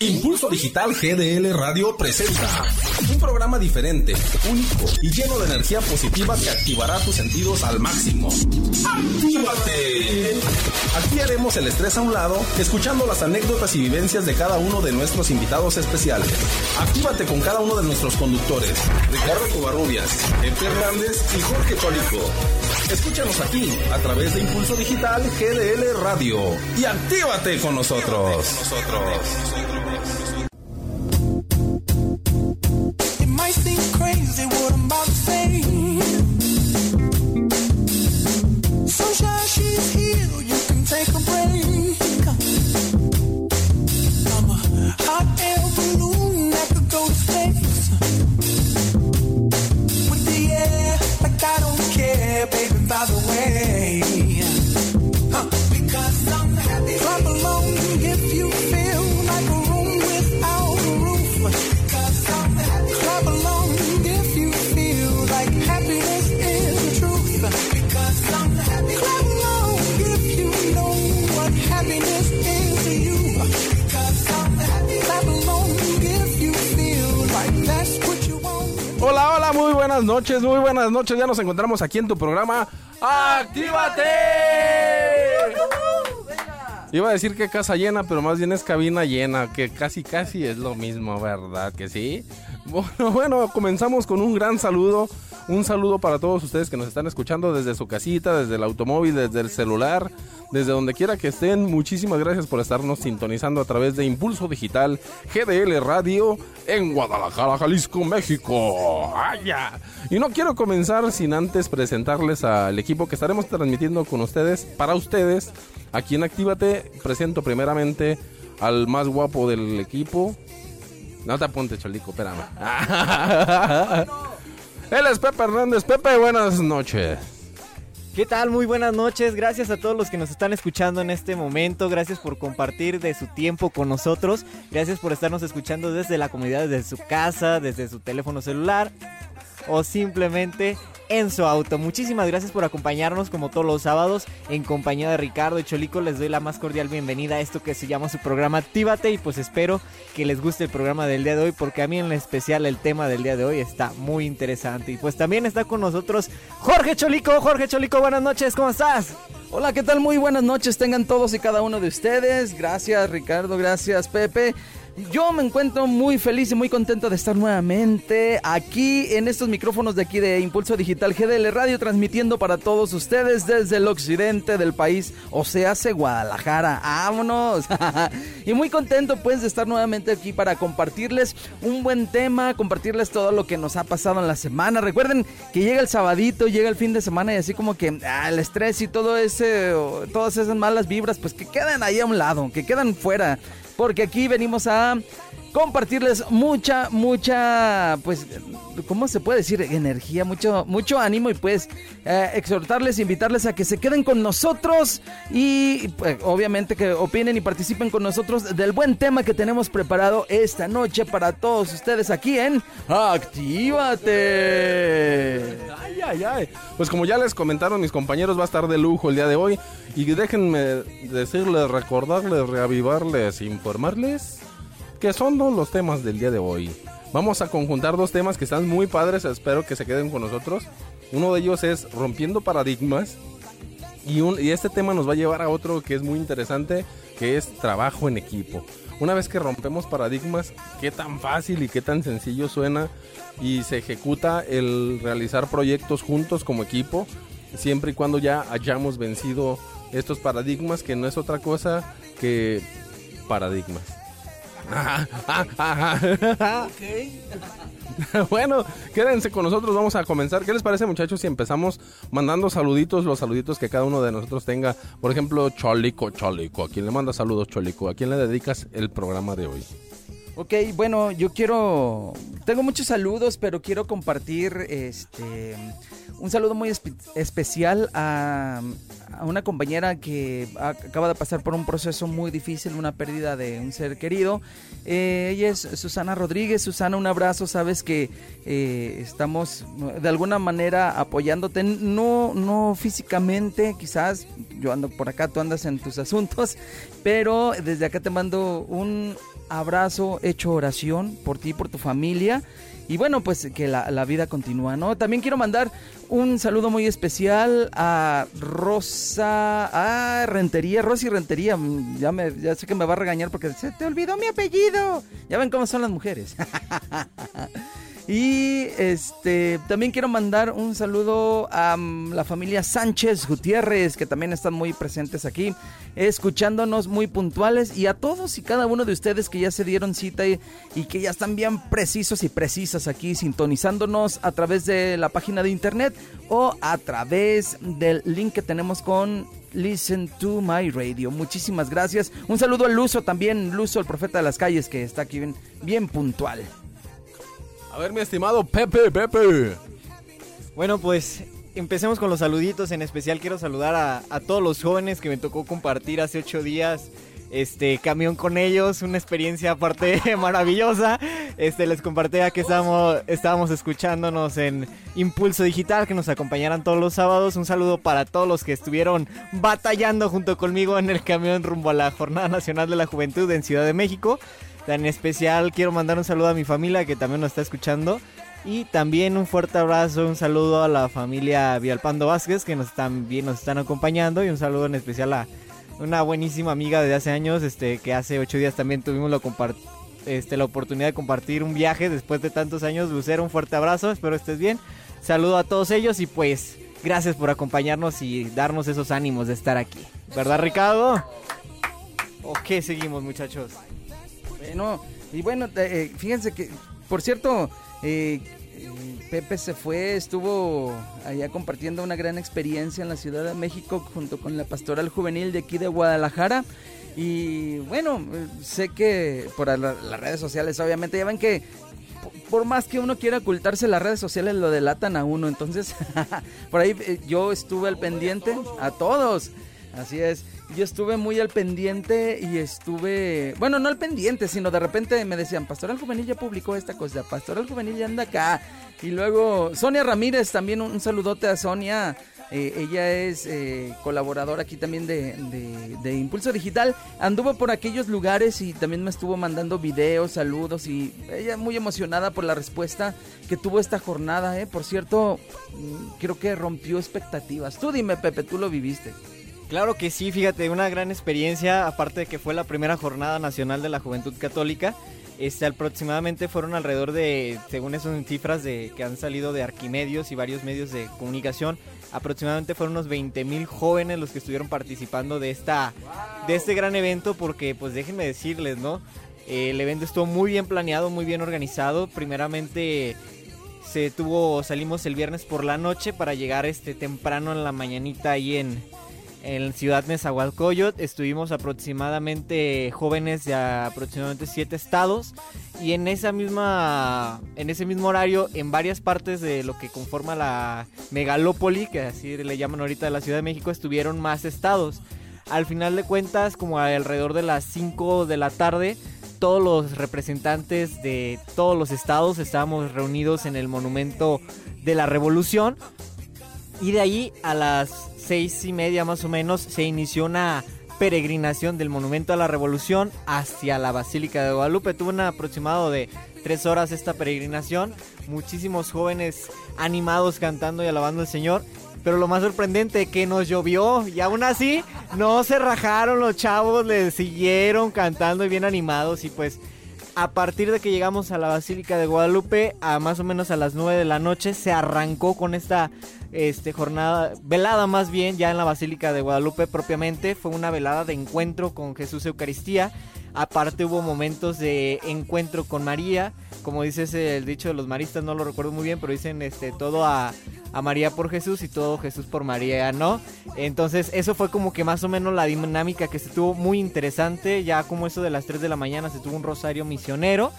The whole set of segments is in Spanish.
Impulso Digital GDL Radio presenta un programa diferente, único y lleno de energía positiva que activará tus sentidos al máximo. ¡Actívate! Aquí haremos el estrés a un lado, escuchando las anécdotas y vivencias de cada uno de nuestros invitados especiales. Actívate con cada uno de nuestros conductores, Ricardo Covarrubias, Pepe Hernández y Jorge Cholico. Escúchanos aquí a través de Impulso Digital GDL Radio y actívate con nosotros. It might seem crazy what I'm about to say. Buenas noches, muy buenas noches. Ya nos encontramos aquí en tu programa. ¡Actívate! Iba a decir que casa llena, pero más bien es cabina llena, que casi casi es lo mismo, ¿verdad? Que sí. Bueno, bueno, comenzamos con un gran saludo. Un saludo para todos ustedes que nos están escuchando desde su casita, desde el automóvil, desde el celular, desde donde quiera que estén. Muchísimas gracias por estarnos sintonizando a través de Impulso Digital GDL Radio en Guadalajara, Jalisco, México. ¡Vaya! Y no quiero comenzar sin antes presentarles al equipo que estaremos transmitiendo con ustedes, para ustedes, aquí en Actívate. Presento primeramente al más guapo del equipo. No te apuntes, Cholico, espérame. Él es Pepe Hernández. Pepe, buenas noches. ¿Qué tal? Muy buenas noches. Gracias a todos los que nos están escuchando en este momento. Gracias por compartir de su tiempo con nosotros. Gracias por estarnos escuchando desde la comunidad, desde su casa, desde su teléfono celular o simplemente en su auto. Muchísimas gracias por acompañarnos como todos los sábados en compañía de Ricardo y Cholico. Les doy la más cordial bienvenida a esto que se llama su programa Actívate y pues espero que les guste el programa del día de hoy porque a mí en especial el tema del día de hoy está muy interesante. Y pues también está con nosotros Jorge Cholico. Jorge Cholico, buenas noches, ¿cómo estás? Hola, ¿qué tal? Muy buenas noches tengan todos y cada uno de ustedes. Gracias Ricardo, gracias Pepe. Yo me encuentro muy feliz y muy contento de estar nuevamente aquí en estos micrófonos de aquí de Impulso Digital GDL Radio transmitiendo para todos ustedes desde el occidente del país, o sea, hace Guadalajara. ¡Vámonos! y muy contento pues de estar nuevamente aquí para compartirles un buen tema, compartirles todo lo que nos ha pasado en la semana. Recuerden que llega el sabadito, llega el fin de semana y así como que ah, el estrés y todo ese, todas esas malas vibras pues que quedan ahí a un lado, que quedan fuera porque aquí venimos a compartirles mucha, mucha, pues, ¿cómo se puede decir? Energía, mucho, mucho ánimo y pues eh, exhortarles, invitarles a que se queden con nosotros y pues, obviamente que opinen y participen con nosotros del buen tema que tenemos preparado esta noche para todos ustedes aquí en Actívate. Ay, ay, ay. Pues como ya les comentaron mis compañeros, va a estar de lujo el día de hoy. Y déjenme decirles, recordarles, reavivarles, informarles que son los temas del día de hoy. Vamos a conjuntar dos temas que están muy padres, espero que se queden con nosotros. Uno de ellos es rompiendo paradigmas. Y, y este tema nos va a llevar a otro que es muy interesante, que es trabajo en equipo. Una vez que rompemos paradigmas, qué tan fácil y qué tan sencillo suena y se ejecuta el realizar proyectos juntos como equipo, siempre y cuando ya hayamos vencido estos paradigmas, que no es otra cosa que paradigmas. bueno, quédense con nosotros, vamos a comenzar. ¿Qué les parece muchachos si empezamos mandando saluditos, los saluditos que cada uno de nosotros tenga? Por ejemplo, Cholico, Cholico, ¿a quién le manda saludos Cholico? ¿A quién le dedicas el programa de hoy? Ok, bueno, yo quiero. Tengo muchos saludos, pero quiero compartir este un saludo muy espe- especial a, una compañera que ac- acaba de pasar por un proceso muy difícil, una pérdida de un ser querido. Eh, ella es Susana Rodríguez. Susana, un abrazo. Sabes que eh, estamos de alguna manera apoyándote, no, no físicamente, quizás yo ando por acá, tú andas en tus asuntos, pero desde acá te mando un abrazo hecho oración por ti, por tu familia. Y bueno, pues que la, la vida continúa, ¿no? También quiero mandar un saludo muy especial a Rosa, a Rentería, Rosy Rentería. Mm, Ya, me, ya sé que me va a regañar porque se te olvidó mi apellido. Ya ven cómo son las mujeres. Y este también quiero mandar un saludo a mm, la familia Sánchez Gutiérrez, que también están muy presentes aquí, escuchándonos muy puntuales, y a todos y cada uno de ustedes que ya se dieron cita y, que ya están bien precisos y precisas aquí, sintonizándonos a través de la página de internet o a través del link que tenemos con Listen to My Radio. Muchísimas gracias. Un saludo al Luso también, Luso, el profeta de las calles, que está aquí bien puntual. A ver, mi estimado Pepe, Pepe. Bueno, pues empecemos con los saluditos. En especial quiero saludar a, a todos los jóvenes que me tocó compartir hace ocho días. Este camión con ellos, una experiencia aparte maravillosa. Este les compartía que estábamos, estábamos escuchándonos en Impulso Digital, que nos acompañaran todos los sábados. Un saludo para todos los que estuvieron batallando junto conmigo en el camión rumbo a la Jornada Nacional de la Juventud en Ciudad de México. En especial quiero mandar un saludo a mi familia que también nos está escuchando. Y también un fuerte abrazo, un saludo a la familia Vialpando Vázquez que nos bien, nos están acompañando. Y un saludo en especial a una buenísima amiga de hace años, este, que hace ocho días también tuvimos este, la oportunidad de compartir un viaje después de tantos años. Lucero, un fuerte abrazo, espero estés bien. Saludo a todos ellos y pues gracias por acompañarnos y darnos esos ánimos de estar aquí. ¿Verdad, Ricardo? Ok, seguimos muchachos. Bueno, y bueno, eh, fíjense que, por cierto, eh, eh, Pepe se fue, estuvo allá compartiendo una gran experiencia en la Ciudad de México junto con la pastoral juvenil de aquí de Guadalajara. Y bueno, eh, sé que por la- las redes sociales, obviamente, ya ven que po- por más que uno quiera ocultarse, las redes sociales lo delatan a uno. Entonces, por ahí eh, yo estuve al pendiente, a todos. Así es. Yo estuve muy al pendiente y estuve, bueno, no al pendiente, sino de repente me decían, Pastoral Juvenil ya publicó esta cosa, Pastoral Juvenil ya anda acá. Y luego Sonia Ramírez, también un, un saludote a Sonia. Eh, ella es eh, colaboradora aquí también de, de- de Impulso Digital. Anduvo por aquellos lugares y también me estuvo mandando videos, saludos y ella muy emocionada por la respuesta que tuvo esta jornada. ¿eh? Por cierto, mm, creo que rompió expectativas. Tú dime, Pepe, tú lo viviste. Claro que sí, fíjate, una gran experiencia, aparte de que fue la primera jornada nacional de la Juventud Católica. Este, aproximadamente fueron alrededor de, según en cifras de, que han salido de Arquimedios y varios medios de comunicación, aproximadamente fueron unos 20 mil jóvenes los que estuvieron participando de, esta, de este gran evento, porque pues déjenme decirles, ¿no? El evento estuvo muy bien planeado, muy bien organizado. Primeramente se tuvo, salimos el viernes por la noche para llegar este temprano en la mañanita ahí en, en Ciudad Nezahualcóyotl. Estuvimos aproximadamente jóvenes de aproximadamente siete estados y en esa misma en ese mismo horario en varias partes de lo que conforma la megalópoli, que así le llaman ahorita de la Ciudad de México, estuvieron más estados. Al final de cuentas, como alrededor de las 5 de la tarde, todos los representantes de todos los estados estábamos reunidos en el monumento de la revolución y de ahí a las seis y media más o menos se inició una peregrinación del monumento a la revolución hacia la Basílica de Guadalupe. Tuvo un aproximado de tres horas esta peregrinación. Muchísimos jóvenes animados cantando y alabando al Señor. Pero lo más sorprendente que nos llovió y aún así no se rajaron los chavos, le siguieron cantando y bien animados y pues a partir de que llegamos a la Basílica de Guadalupe, a más o menos a las 9 de la noche, se arrancó con esta este, jornada, velada más bien, ya en la Basílica de Guadalupe propiamente. Fue una velada de encuentro con Jesús Eucaristía. Aparte hubo momentos de encuentro con María, como dices el dicho de los maristas, no lo recuerdo muy bien, pero dicen este todo a, a María por Jesús y todo Jesús por María, ¿no? Entonces eso fue como que más o menos la dinámica que se tuvo muy interesante, ya como eso de las 3 de la mañana se tuvo un rosario misionero.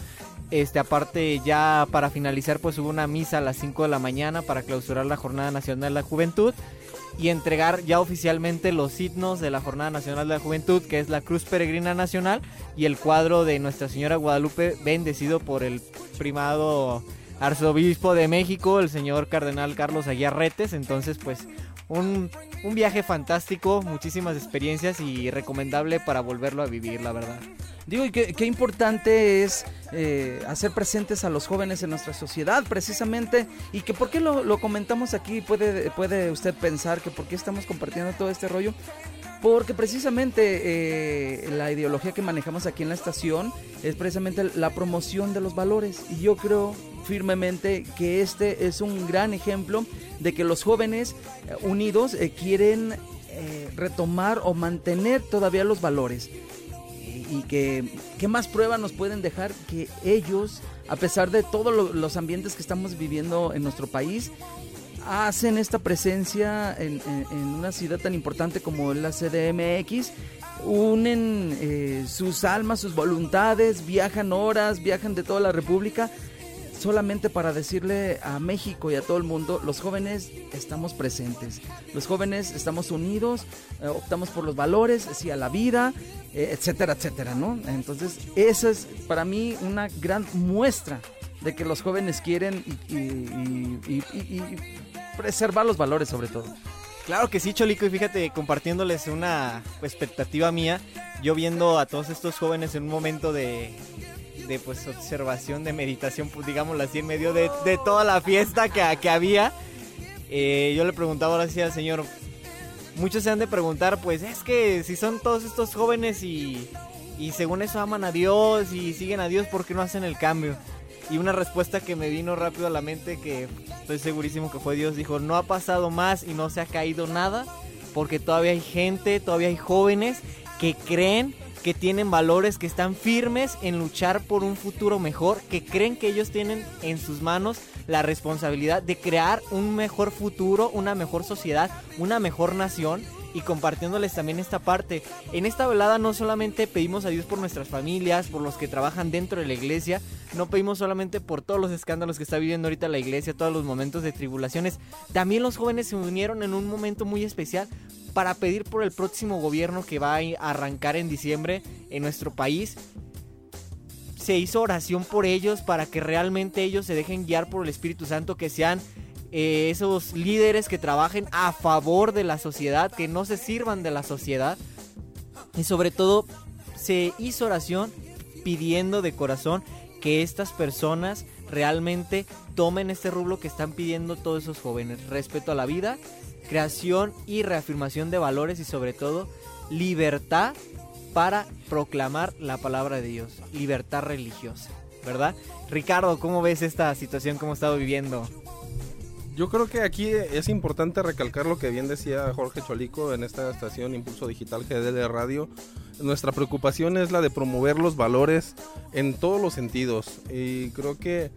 Este, aparte ya para finalizar pues hubo una misa a las 5 de la mañana para clausurar la Jornada Nacional de la Juventud y entregar ya oficialmente los signos de la Jornada Nacional de la Juventud, que es la Cruz Peregrina Nacional y el cuadro de Nuestra Señora Guadalupe bendecido por el primado arzobispo de México, el señor cardenal Carlos Aguiarretes. Entonces, pues un, un viaje fantástico, muchísimas experiencias y recomendable para volverlo a vivir, la verdad. Digo, y qué, importante es eh, hacer presentes a los jóvenes en nuestra sociedad, precisamente, y que por qué lo, lo comentamos aquí, puede, puede usted pensar que por qué estamos compartiendo todo este rollo, porque precisamente eh, la ideología que manejamos aquí en la estación es precisamente la promoción de los valores, y yo creo firmemente que este es un gran ejemplo de que los jóvenes eh, unidos eh, quieren retomar o mantener todavía los valores. Y que qué más pruebas nos pueden dejar que ellos, a pesar de todos lo- los ambientes que estamos viviendo en nuestro país, hacen esta presencia en, una ciudad tan importante como la CDMX, unen eh, sus almas, sus voluntades, viajan horas, viajan de toda la República solamente para decirle a México y a todo el mundo, los jóvenes estamos presentes, los jóvenes estamos unidos, eh, optamos por los valores, sí a la vida, eh, etcétera, etcétera, ¿no? Entonces, esa es para mí una gran muestra de que los jóvenes quieren y preservar los valores sobre todo. Claro que sí, Cholico, y fíjate, compartiéndoles una expectativa mía, yo viendo a todos estos jóvenes en un momento de, de pues observación, de meditación, pues digámoslo así, en medio de, de toda la fiesta que, que había, eh, yo le preguntaba ahora sí al Señor, muchos se han de preguntar, pues es que si son todos estos jóvenes y, y según eso aman a Dios y siguen a Dios, ¿por qué no hacen el cambio? Y una respuesta que me vino rápido a la mente, que estoy segurísimo que fue Dios, dijo, no ha pasado más y no se ha caído nada, porque todavía hay gente, todavía hay jóvenes que creen que tienen valores, que están firmes en luchar por un futuro mejor, que creen que ellos tienen en sus manos la responsabilidad de crear un mejor futuro, una mejor sociedad, una mejor nación y compartiéndoles también esta parte. En esta velada no solamente pedimos a Dios por nuestras familias, por los que trabajan dentro de la iglesia, no pedimos solamente por todos los escándalos que está viviendo ahorita la iglesia, todos los momentos de tribulaciones, también los jóvenes se unieron en un momento muy especial para pedir por el próximo gobierno que va a arrancar en diciembre en nuestro país. Se hizo oración por ellos para que realmente ellos se dejen guiar por el Espíritu Santo, que sean eh, esos líderes que trabajen a favor de la sociedad, que no se sirvan de la sociedad. Y sobre todo se hizo oración pidiendo de corazón que estas personas realmente tomen este rublo que están pidiendo todos esos jóvenes. Respeto a la vida, creación y reafirmación de valores y sobre todo libertad para proclamar la palabra de Dios. Libertad religiosa, ¿verdad? Ricardo, ¿cómo ves esta situación? ¿Cómo ha estado viviendo? Yo creo que aquí es importante recalcar lo que bien decía Jorge Cholico en esta estación Impulso Digital GDL Radio. Nuestra preocupación es la de promover los valores en todos los sentidos y creo que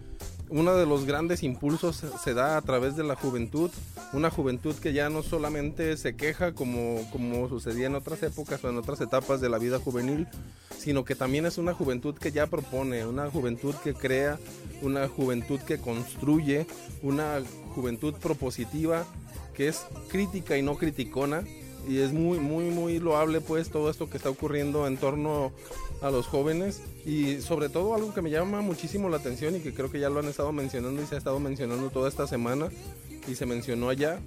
uno de los grandes impulsos se da a través de la juventud, una juventud que ya no solamente se queja como, como sucedía en otras épocas o en otras etapas de la vida juvenil, sino que también es una juventud que ya propone, una juventud que crea, una juventud que construye, una juventud propositiva que es crítica y no criticona y es muy muy muy loable pues todo esto que está ocurriendo en torno a los jóvenes y sobre todo algo que me llama muchísimo la atención y que creo que ya lo han estado mencionando y se ha estado mencionando toda esta semana y se mencionó allá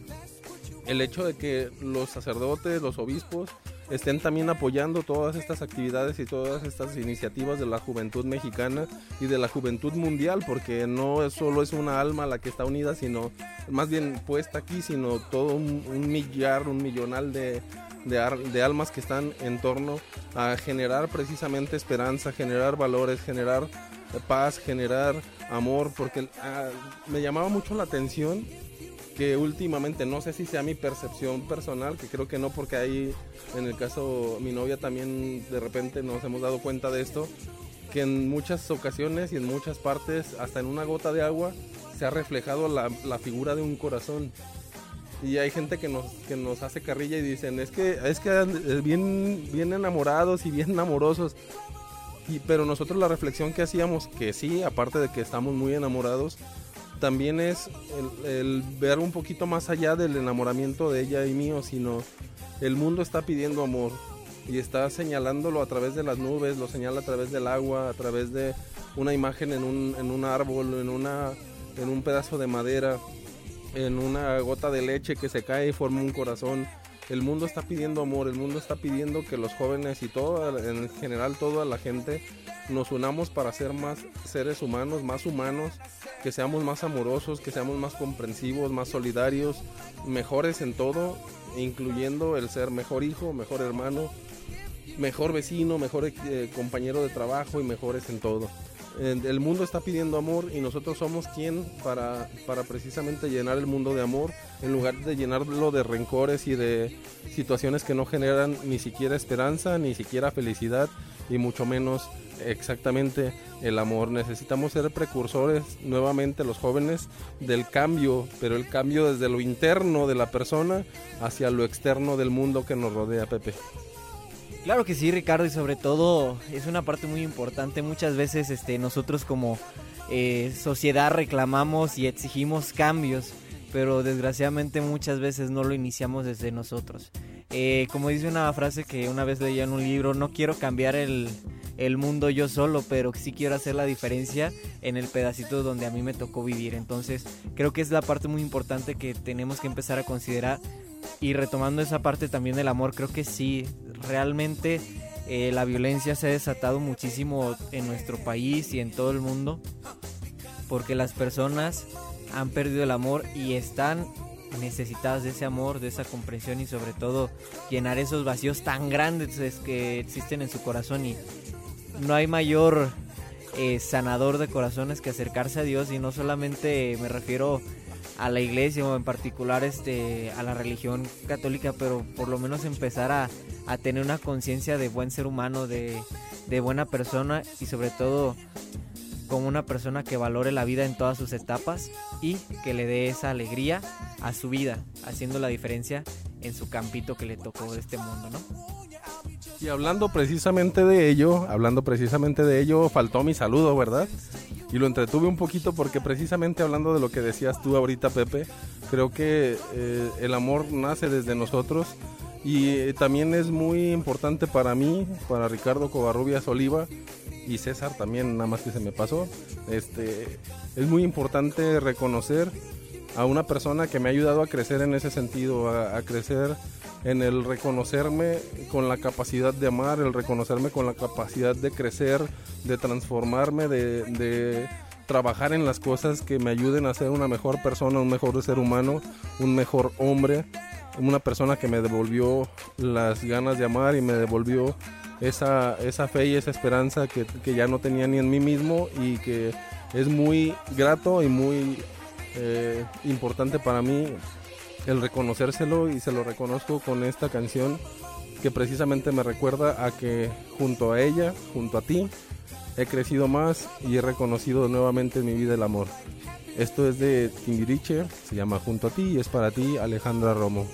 el hecho de que los sacerdotes, los obispos estén también apoyando todas estas actividades y todas estas iniciativas de la juventud mexicana y de la juventud mundial, porque no solo es una alma la que está unida, sino más bien puesta aquí, sino todo un, millar, un millonal de, de almas que están en torno a generar precisamente esperanza, generar valores, generar paz, generar amor, porque ah, me llamaba mucho la atención que últimamente, no sé si sea mi percepción personal, que creo que no, porque ahí en el caso mi novia también de repente nos hemos dado cuenta de esto, que en muchas ocasiones y en muchas partes, hasta en una gota de agua, se ha reflejado la, la figura de un corazón. Y hay gente que nos, que nos hace carrilla y dicen, es que, es que eh, bien, bien enamorados y bien amorosos. Y, pero nosotros la reflexión que hacíamos, que sí, aparte de que estamos muy enamorados, también es el, ver un poquito más allá del enamoramiento de ella y mío, sino el mundo está pidiendo amor y está señalándolo a través de las nubes, lo señala a través del agua, a través de una imagen en un, en un árbol, en, una, en un pedazo de madera, en una gota de leche que se cae y forma un corazón. El mundo está pidiendo amor, el mundo está pidiendo que los jóvenes y todo, en general toda la gente, nos unamos para ser más seres humanos, más humanos, que seamos más amorosos, que seamos más comprensivos, más solidarios, mejores en todo, incluyendo el ser mejor hijo, mejor hermano, mejor vecino, mejor eh, compañero de trabajo y mejores en todo. Eh, El mundo está pidiendo amor y nosotros somos quien para, para precisamente llenar el mundo de amor en lugar de llenarlo de rencores y de situaciones que no generan ni siquiera esperanza, ni siquiera felicidad y mucho menos exactamente el amor. Necesitamos ser precursores nuevamente los jóvenes del cambio, pero el cambio desde lo interno de la persona hacia lo externo del mundo que nos rodea, Pepe. Claro que sí, Ricardo, y sobre todo es una parte muy importante. Muchas veces este, nosotros como eh, sociedad reclamamos y exigimos cambios, pero desgraciadamente muchas veces no lo iniciamos desde nosotros. Eh, como dice una frase que una vez leía en un libro, no quiero cambiar el, el mundo yo solo, pero sí quiero hacer la diferencia en el pedacito donde a mí me tocó vivir. Entonces creo que es la parte muy importante que tenemos que empezar a considerar y retomando esa parte también del amor, creo que sí, realmente eh, la violencia se ha desatado muchísimo en nuestro país y en todo el mundo, porque las personas han perdido el amor y están necesitadas de ese amor, de esa comprensión y sobre todo llenar esos vacíos tan grandes es que existen en su corazón. Y no hay mayor eh, sanador de corazones que acercarse a Dios. Y no solamente me refiero a la iglesia o en particular este a la religión católica pero por lo menos empezar a, a tener una conciencia de buen ser humano de, de buena persona y sobre todo como una persona que valore la vida en todas sus etapas y que le dé esa alegría a su vida haciendo la diferencia en su campito que le tocó de este mundo no Y hablando precisamente de ello, hablando precisamente de ello, faltó mi saludo, ¿verdad? Y lo entretuve un poquito porque precisamente hablando de lo que decías tú ahorita, Pepe, creo que eh, el amor nace desde nosotros y eh, también es muy importante para mí, para Ricardo Covarrubias Oliva y César también, nada más que se me pasó. Este, es muy importante reconocer a una persona que me ha ayudado a crecer en ese sentido, a, a crecer en el reconocerme con la capacidad de amar, el reconocerme con la capacidad de crecer, de transformarme, de, trabajar en las cosas que me ayuden a ser una mejor persona, un mejor ser humano, un mejor hombre, una persona que me devolvió las ganas de amar y me devolvió esa, esa fe y esa esperanza que, que ya no tenía ni en mí mismo y que es muy grato y muy eh, importante para mí el reconocérselo y se lo reconozco con esta canción que precisamente me recuerda a que junto a ella, junto a ti, he crecido más y he reconocido nuevamente en mi vida el amor. Esto es de Timbiriche, se llama Junto a ti y es para ti Alejandra Romo.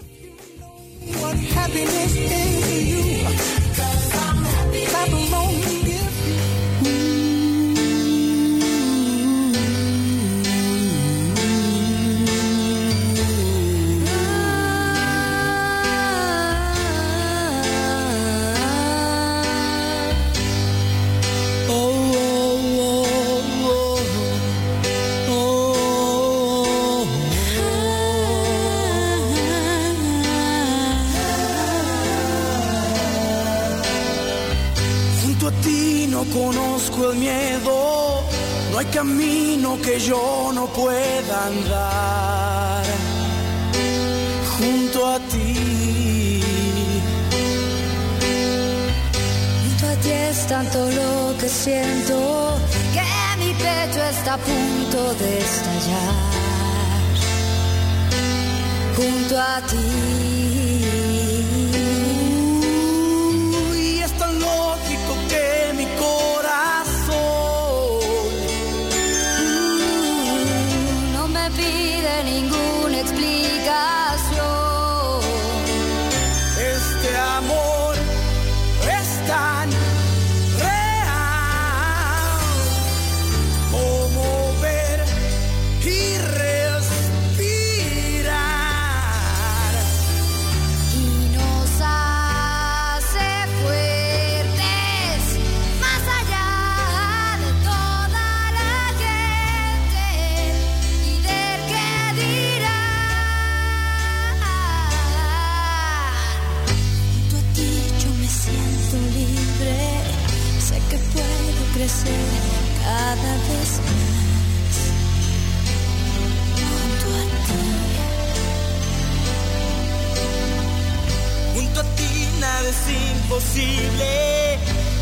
es imposible,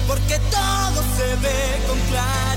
porque todo se ve con claridad.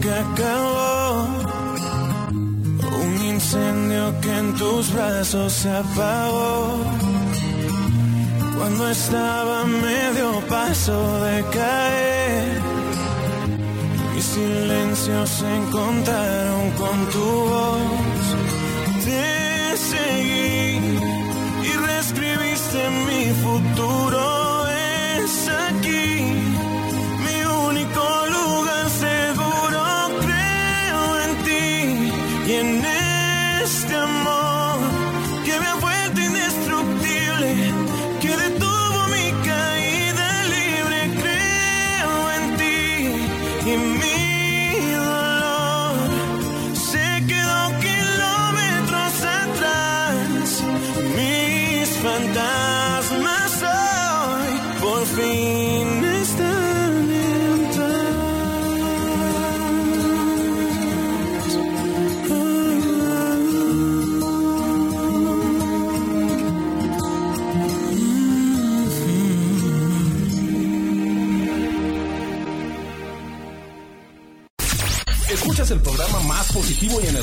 que acabó. Un incendio que en tus brazos se apagó. Cuando estaba medio paso de caer, mis silencios se encontraron con tu voz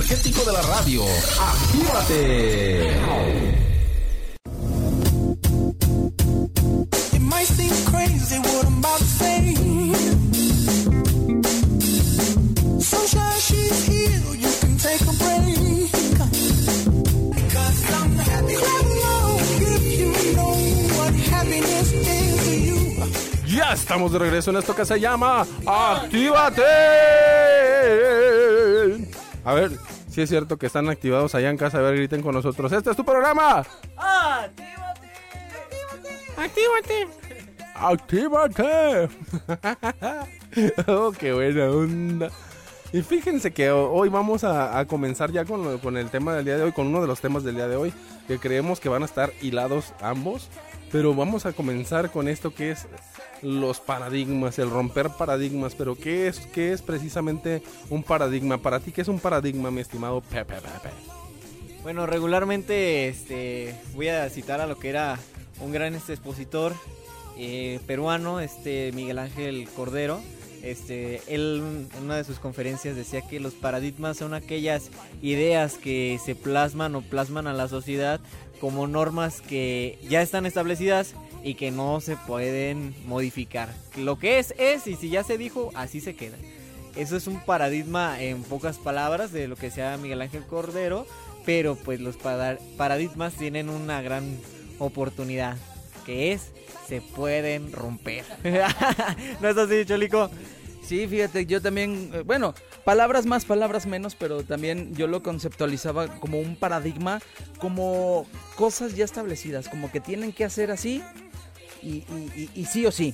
energético de la radio. ¡Actívate! It might seem crazy what I'm about to say. Sunshine, she's here. You can take a break. Because I'm happy. Clap along if you know what happiness is to you. Ya estamos de regreso en esto que se llama ¡Actívate! A ver, si es cierto que están activados allá en casa, a ver, griten con nosotros. ¡Este es tu programa! ¡Actívate! ¡Actívate! oh, qué buena onda. Y fíjense que ho- hoy vamos a, a comenzar ya con, lo- con el tema del día de hoy, con uno de los temas del día de hoy, que creemos que van a estar hilados ambos. Pero vamos a comenzar con esto que es los paradigmas, el romper paradigmas. Pero ¿qué es, qué es precisamente un paradigma? Para ti, ¿qué es un paradigma, mi estimado Pepe? Bueno, regularmente este, voy a citar a lo que era un gran este, expositor eh, peruano, este Miguel Ángel Cordero. Este, él en una de sus conferencias decía que los paradigmas son aquellas ideas que se plasman o plasman a la sociedad como normas que ya están establecidas y que no se pueden modificar. Lo que es es y si ya se dijo, así se queda. Eso es un paradigma en pocas palabras de lo que sea Miguel Ángel Cordero, pero pues los para- paradigmas tienen una gran oportunidad, que es se pueden romper. ¿No es así, Cholico? Sí, fíjate, yo también, eh, bueno, palabras más, palabras menos, pero también yo lo conceptualizaba como un paradigma, como cosas ya establecidas, como que tienen que hacer así y, y- y- y sí o sí,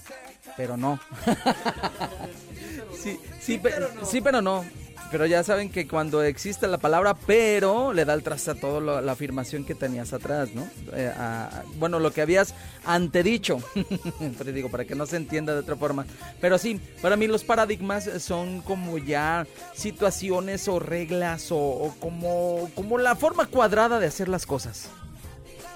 pero no. sí, sí, pe- sí, pero no. Pero ya saben que cuando existe la palabra pero, le da el traste a toda la afirmación que tenías atrás, ¿no? Eh, bueno, lo que habías antedicho. Pero digo, para que no se entienda de otra forma. Pero sí, para mí los paradigmas son como ya situaciones o reglas o, como, como la forma cuadrada de hacer las cosas.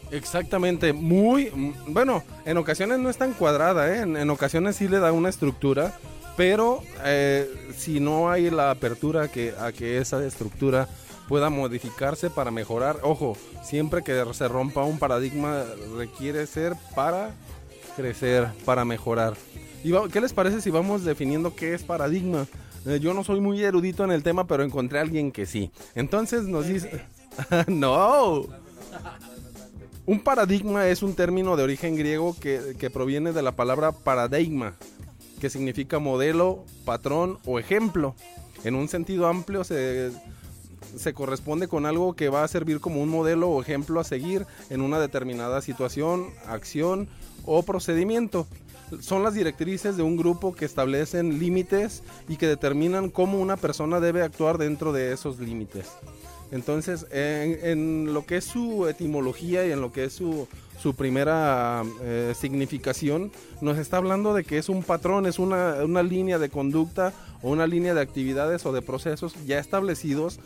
Exactamente, muy bueno, en ocasiones no es tan cuadrada, ¿eh? en, en ocasiones sí le da una estructura, pero eh, si no hay la apertura que, a que esa estructura pueda modificarse para mejorar, ojo, siempre que se rompa un paradigma requiere ser para crecer, para mejorar. Y va- ¿Qué les parece si vamos definiendo qué es paradigma? Eh, yo no soy muy erudito en el tema, pero encontré a alguien que sí. Entonces nos dice... no. Un paradigma es un término de origen griego que, que proviene de la palabra paradigma, que significa modelo, patrón o ejemplo. En un sentido amplio se, se corresponde con algo que va a servir como un modelo o ejemplo a seguir en una determinada situación, acción o procedimiento. Son las directrices de un grupo que establecen límites y que determinan cómo una persona debe actuar dentro de esos límites. Entonces, en, en lo que es su etimología y en lo que es su, su primera eh, significación, nos está hablando de que es un patrón, es una, una línea de conducta o una línea de actividades o de procesos ya establecidos,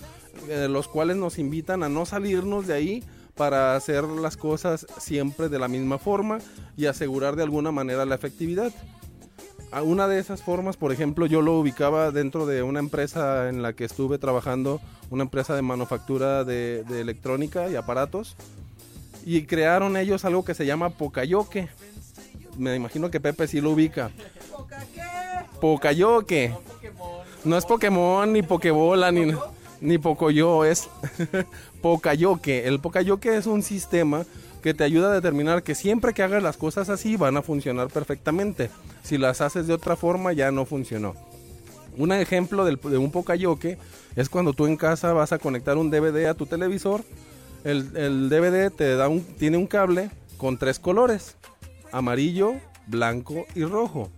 eh, los cuales nos invitan a no salirnos de ahí para hacer las cosas siempre de la misma forma y asegurar de alguna manera la efectividad. Una de esas formas, por ejemplo, yo lo ubicaba dentro de una empresa en la que estuve trabajando, una empresa de manufactura de electrónica y aparatos, y crearon ellos algo que se llama Pocayoke. Me imagino que Pepe sí lo ubica. Pocayoke. No es Pokémon, ni Pokebola, ni, ni Pocoyo, es Pocayoke. El Pocayoke es un sistema que te ayuda a determinar que siempre que hagas las cosas así van a funcionar perfectamente. Si las haces de otra forma ya no funcionó. Un ejemplo de un Pocayoke es cuando tú en casa vas a conectar un DVD a tu televisor. El, el DVD te da un, tiene un cable con tres colores, amarillo, blanco y rojo.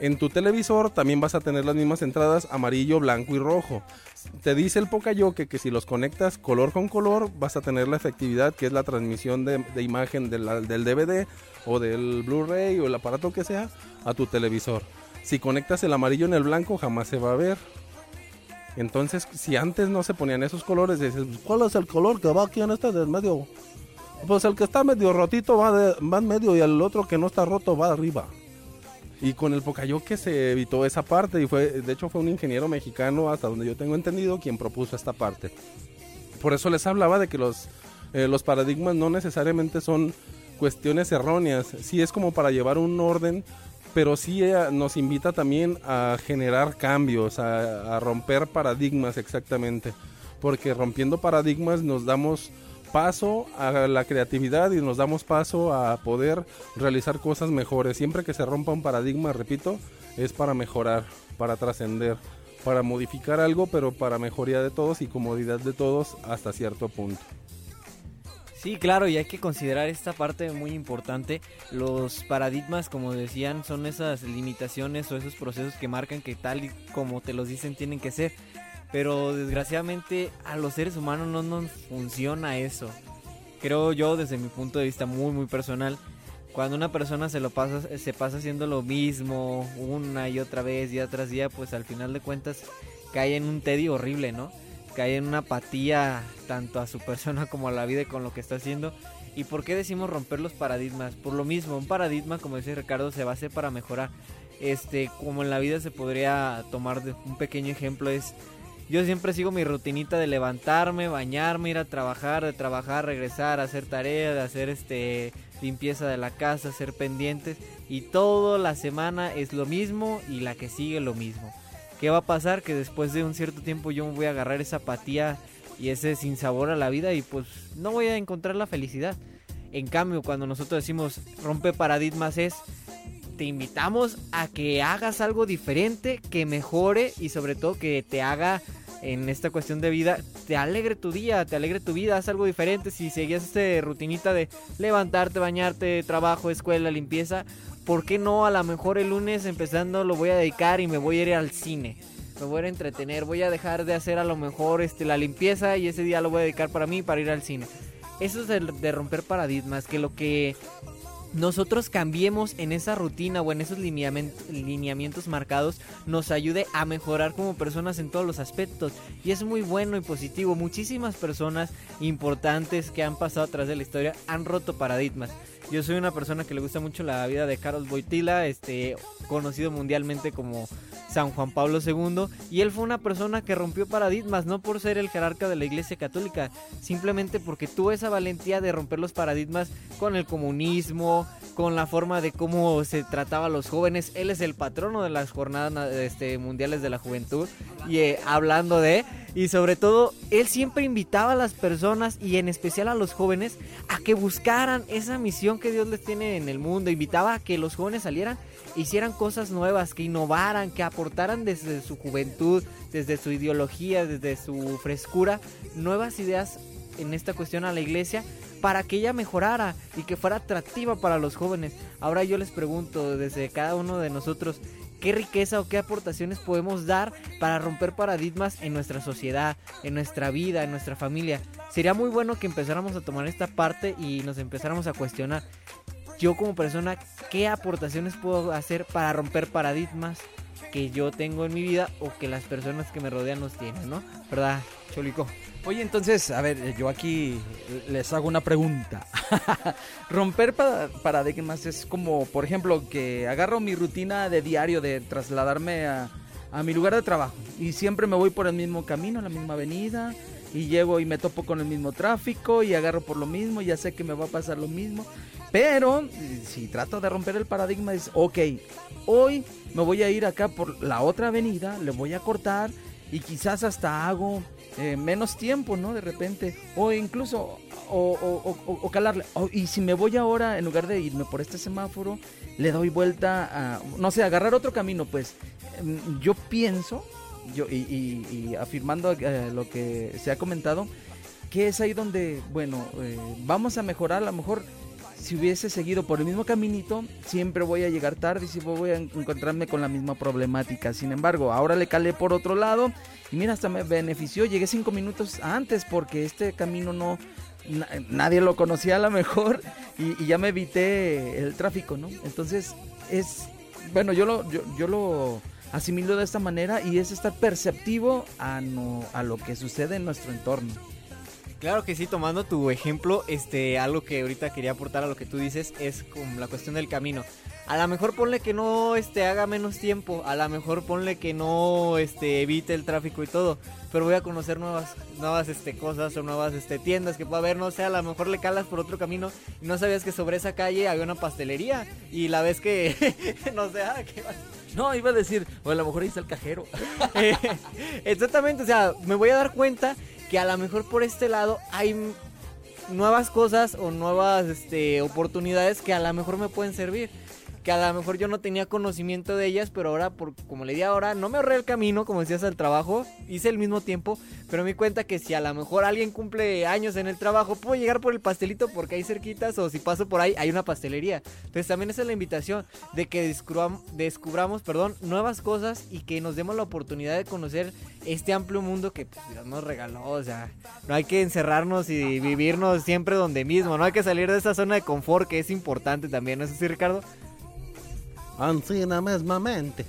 En tu televisor también vas a tener las mismas entradas amarillo, blanco y rojo. Te dice el Pocayoke que si los conectas color con color vas a tener la efectividad que es la transmisión de, de imagen del DVD o del Blu-ray o el aparato que sea a tu televisor. Si conectas el amarillo en el blanco jamás se va a ver. Entonces, si antes no se ponían esos colores, dices, ¿cuál es el color que va aquí en este del medio? Pues el que está medio rotito va, de, va en medio y el otro que no está roto va arriba. Y con el Pocayoke se evitó esa parte y fue, de hecho fue un ingeniero mexicano, hasta donde yo tengo entendido, quien propuso esta parte. Por eso les hablaba de que los, eh, los paradigmas no necesariamente son cuestiones erróneas, sí es como para llevar un orden, pero sí eh, nos invita también a generar cambios, a, a romper paradigmas exactamente, porque rompiendo paradigmas nos damos paso a la creatividad y nos damos paso a poder realizar cosas mejores. Siempre que se rompa un paradigma, repito, es para mejorar, para trascender, para modificar algo, pero para mejoría de todos y comodidad de todos hasta cierto punto. Sí, claro, y hay que considerar esta parte muy importante. Los paradigmas, como decían, son esas limitaciones o esos procesos que marcan que tal y como te los dicen tienen que ser. Pero desgraciadamente a los seres humanos no nos funciona eso. Creo yo desde mi punto de vista muy muy personal, cuando una persona se lo pasa se pasa haciendo lo mismo una y otra vez día tras día, pues al final de cuentas cae en un tedio horrible, ¿no? Cae en una apatía tanto a su persona como a la vida y con lo que está haciendo. ¿Y por qué decimos romper los paradigmas? Por lo mismo, un paradigma, como dice Ricardo, se va a hacer para mejorar. Este, como en la vida se podría tomar de un pequeño ejemplo es yo siempre sigo mi rutinita de levantarme, bañarme, ir a trabajar, de trabajar, regresar, hacer tarea, de hacer este limpieza de la casa, hacer pendientes y toda la semana es lo mismo y la que sigue lo mismo. ¿Qué va a pasar? Que después de un cierto tiempo yo me voy a agarrar esa apatía y ese sinsabor a la vida y pues no voy a encontrar la felicidad. En cambio, cuando nosotros decimos rompe paradigmas es te invitamos a que hagas algo diferente, que mejore y sobre todo que te haga en esta cuestión de vida, te alegre tu día, te alegre tu vida, haz algo diferente. Si seguías esta rutinita de levantarte, bañarte, trabajo, escuela, limpieza, ¿por qué no a lo mejor el lunes empezando lo voy a dedicar y me voy a ir al cine? Me voy a entretener, voy a dejar de hacer a lo mejor este, la limpieza y ese día lo voy a dedicar para mí, para ir al cine. Eso es de, romper paradigmas, que lo que nosotros cambiemos en esa rutina o en esos lineamientos, lineamientos marcados nos ayude a mejorar como personas en todos los aspectos. Y es muy bueno y positivo. Muchísimas personas importantes que han pasado atrás de la historia han roto paradigmas. Yo soy una persona que le gusta mucho la vida de Carlos Boitila, este, conocido mundialmente como San Juan Pablo II, y él fue una persona que rompió paradigmas, no por ser el jerarca de la Iglesia Católica, simplemente porque tuvo esa valentía de romper los paradigmas con el comunismo, con la forma de cómo se trataba a los jóvenes. Él es el patrono de las jornadas este, mundiales de la juventud, y eh, hablando de y sobre todo, él siempre invitaba a las personas y en especial a los jóvenes a que buscaran esa misión que Dios les tiene en el mundo. Invitaba a que los jóvenes salieran, hicieran cosas nuevas, que innovaran, que aportaran desde su juventud, desde su ideología, desde su frescura, nuevas ideas en esta cuestión a la iglesia para que ella mejorara y que fuera atractiva para los jóvenes. Ahora yo les pregunto desde cada uno de nosotros, qué riqueza o qué aportaciones podemos dar para romper paradigmas en nuestra sociedad, en nuestra vida, en nuestra familia. Sería muy bueno que empezáramos a tomar esta parte y nos empezáramos a cuestionar. Yo como persona, ¿qué aportaciones puedo hacer para romper paradigmas que yo tengo en mi vida o que las personas que me rodean nos tienen, ¿no? ¿Verdad, Cholico? Oye, entonces, a ver, yo aquí les hago una pregunta. Romper pa- paradigmas es como, por ejemplo, que agarro mi rutina de diario de trasladarme a, a mi lugar de trabajo y siempre me voy por el mismo camino, la misma avenida y llego y me topo con el mismo tráfico y agarro por lo mismo, ya sé que me va a pasar lo mismo. Pero si trato de romper el paradigma es, ok, hoy me voy a ir acá por la otra avenida, le voy a cortar y quizás hasta hago eh, menos tiempo, ¿no? De repente, o incluso, o, calarle. Y si me voy ahora, en lugar de irme por este semáforo, le doy vuelta a, no sé, agarrar otro camino, pues em, yo pienso, yo, y, y- y afirmando eh, lo que se ha comentado, que es ahí donde, bueno, eh, vamos a mejorar, a lo mejor si hubiese seguido por el mismo caminito, siempre voy a llegar tarde y siempre voy a en- encontrarme con la misma problemática. Sin embargo, ahora le calé por otro lado y mira, hasta me benefició. Llegué cinco minutos antes porque este camino no, na- nadie lo conocía a lo mejor y, y ya me evité el tráfico, ¿no? Entonces, es, bueno, yo lo, yo, yo lo asimilo de esta manera y es estar perceptivo a, no, a lo que sucede en nuestro entorno. Claro que sí, tomando tu ejemplo, este, algo que ahorita quería aportar a lo que tú dices es como la cuestión del camino. A lo mejor ponle que no este haga menos tiempo, a lo mejor ponle que no este evite el tráfico y todo, pero voy a conocer nuevas nuevas este cosas o nuevas este tiendas que pueda haber, no sé, a lo mejor le calas por otro camino y no sabías que sobre esa calle había una pastelería y la vez que no sé, ah, ¿qué vas? No, iba a decir, o a lo mejor ahí está el cajero. Eh, Exactamente, o sea, me voy a dar cuenta que a lo mejor por este lado hay nuevas cosas o nuevas este, oportunidades que a lo mejor me pueden servir. Que a lo mejor yo no tenía conocimiento de ellas, pero ahora, por, como le di ahora, no me ahorré el camino, como decías, al trabajo, hice el mismo tiempo, pero me di cuenta que si a lo mejor alguien cumple años en el trabajo, puedo llegar por el pastelito porque hay cerquitas, o si paso por ahí, hay una pastelería. Entonces también esa es la invitación de que descubram- descubramos perdón, nuevas cosas y que nos demos la oportunidad de conocer este amplio mundo que pues, Dios nos regaló. O sea, no hay que encerrarnos y vivirnos siempre donde mismo, no hay que salir de esa zona de confort que es importante también, ¿no es así, Ricardo? Ancina mesmamente.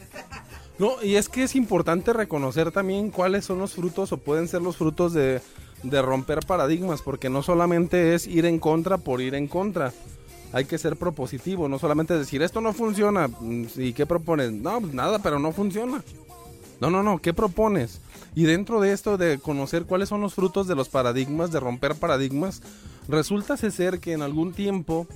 No, y es que es importante reconocer también cuáles son los frutos o pueden ser los frutos de, de romper paradigmas, porque no solamente es ir en contra por ir en contra. Hay que ser propositivo, no solamente decir esto no funciona. mm, ¿Y qué propones? No, pues nada, pero no funciona. No, no, no, ¿qué propones? Y dentro de esto de conocer cuáles son los frutos de los paradigmas, de romper paradigmas, resulta ser que en algún tiempo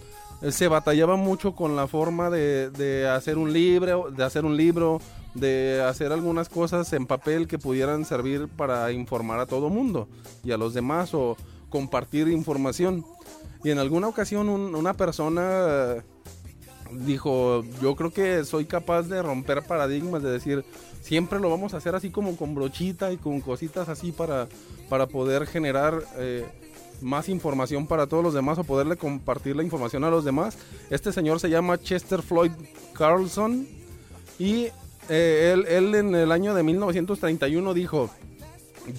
se batallaba mucho con la forma de, de hacer un libro, de hacer un libro, de hacer algunas cosas en papel que pudieran servir para informar a todo mundo y a los demás o compartir información. Y en alguna ocasión un- una persona eh, dijo, yo creo que soy capaz de romper paradigmas, de decir, siempre lo vamos a hacer así como con brochita y con cositas así para, para poder generar eh, más información para todos los demás o poderle compartir la información a los demás. Este señor se llama Chester Floyd Carlson y eh, él, él en el año de 1931 dijo,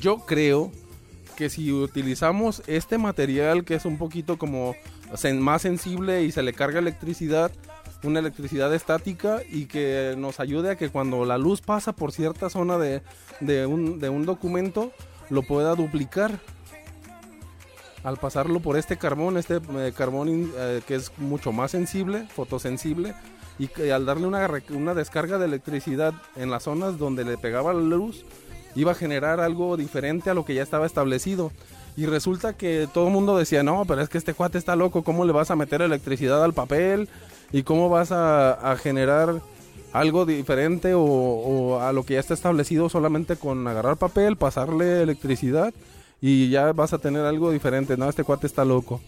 yo creo que si utilizamos este material que es un poquito como más sensible y se le carga electricidad, una electricidad estática y que nos ayude a que cuando la luz pasa por cierta zona de, de un, de un documento lo pueda duplicar. Al pasarlo por este carbón, este eh, carbón eh, que es mucho más sensible, fotosensible, y que al darle una, una descarga de electricidad en las zonas donde le pegaba la luz, iba a generar algo diferente a lo que ya estaba establecido. Y resulta que todo el mundo decía, no, pero es que este cuate está loco, ¿cómo le vas a meter electricidad al papel? ¿Y cómo vas a, a generar algo diferente o, o a lo que ya está establecido solamente con agarrar papel, pasarle electricidad y ya vas a tener algo diferente? No, este cuate está loco.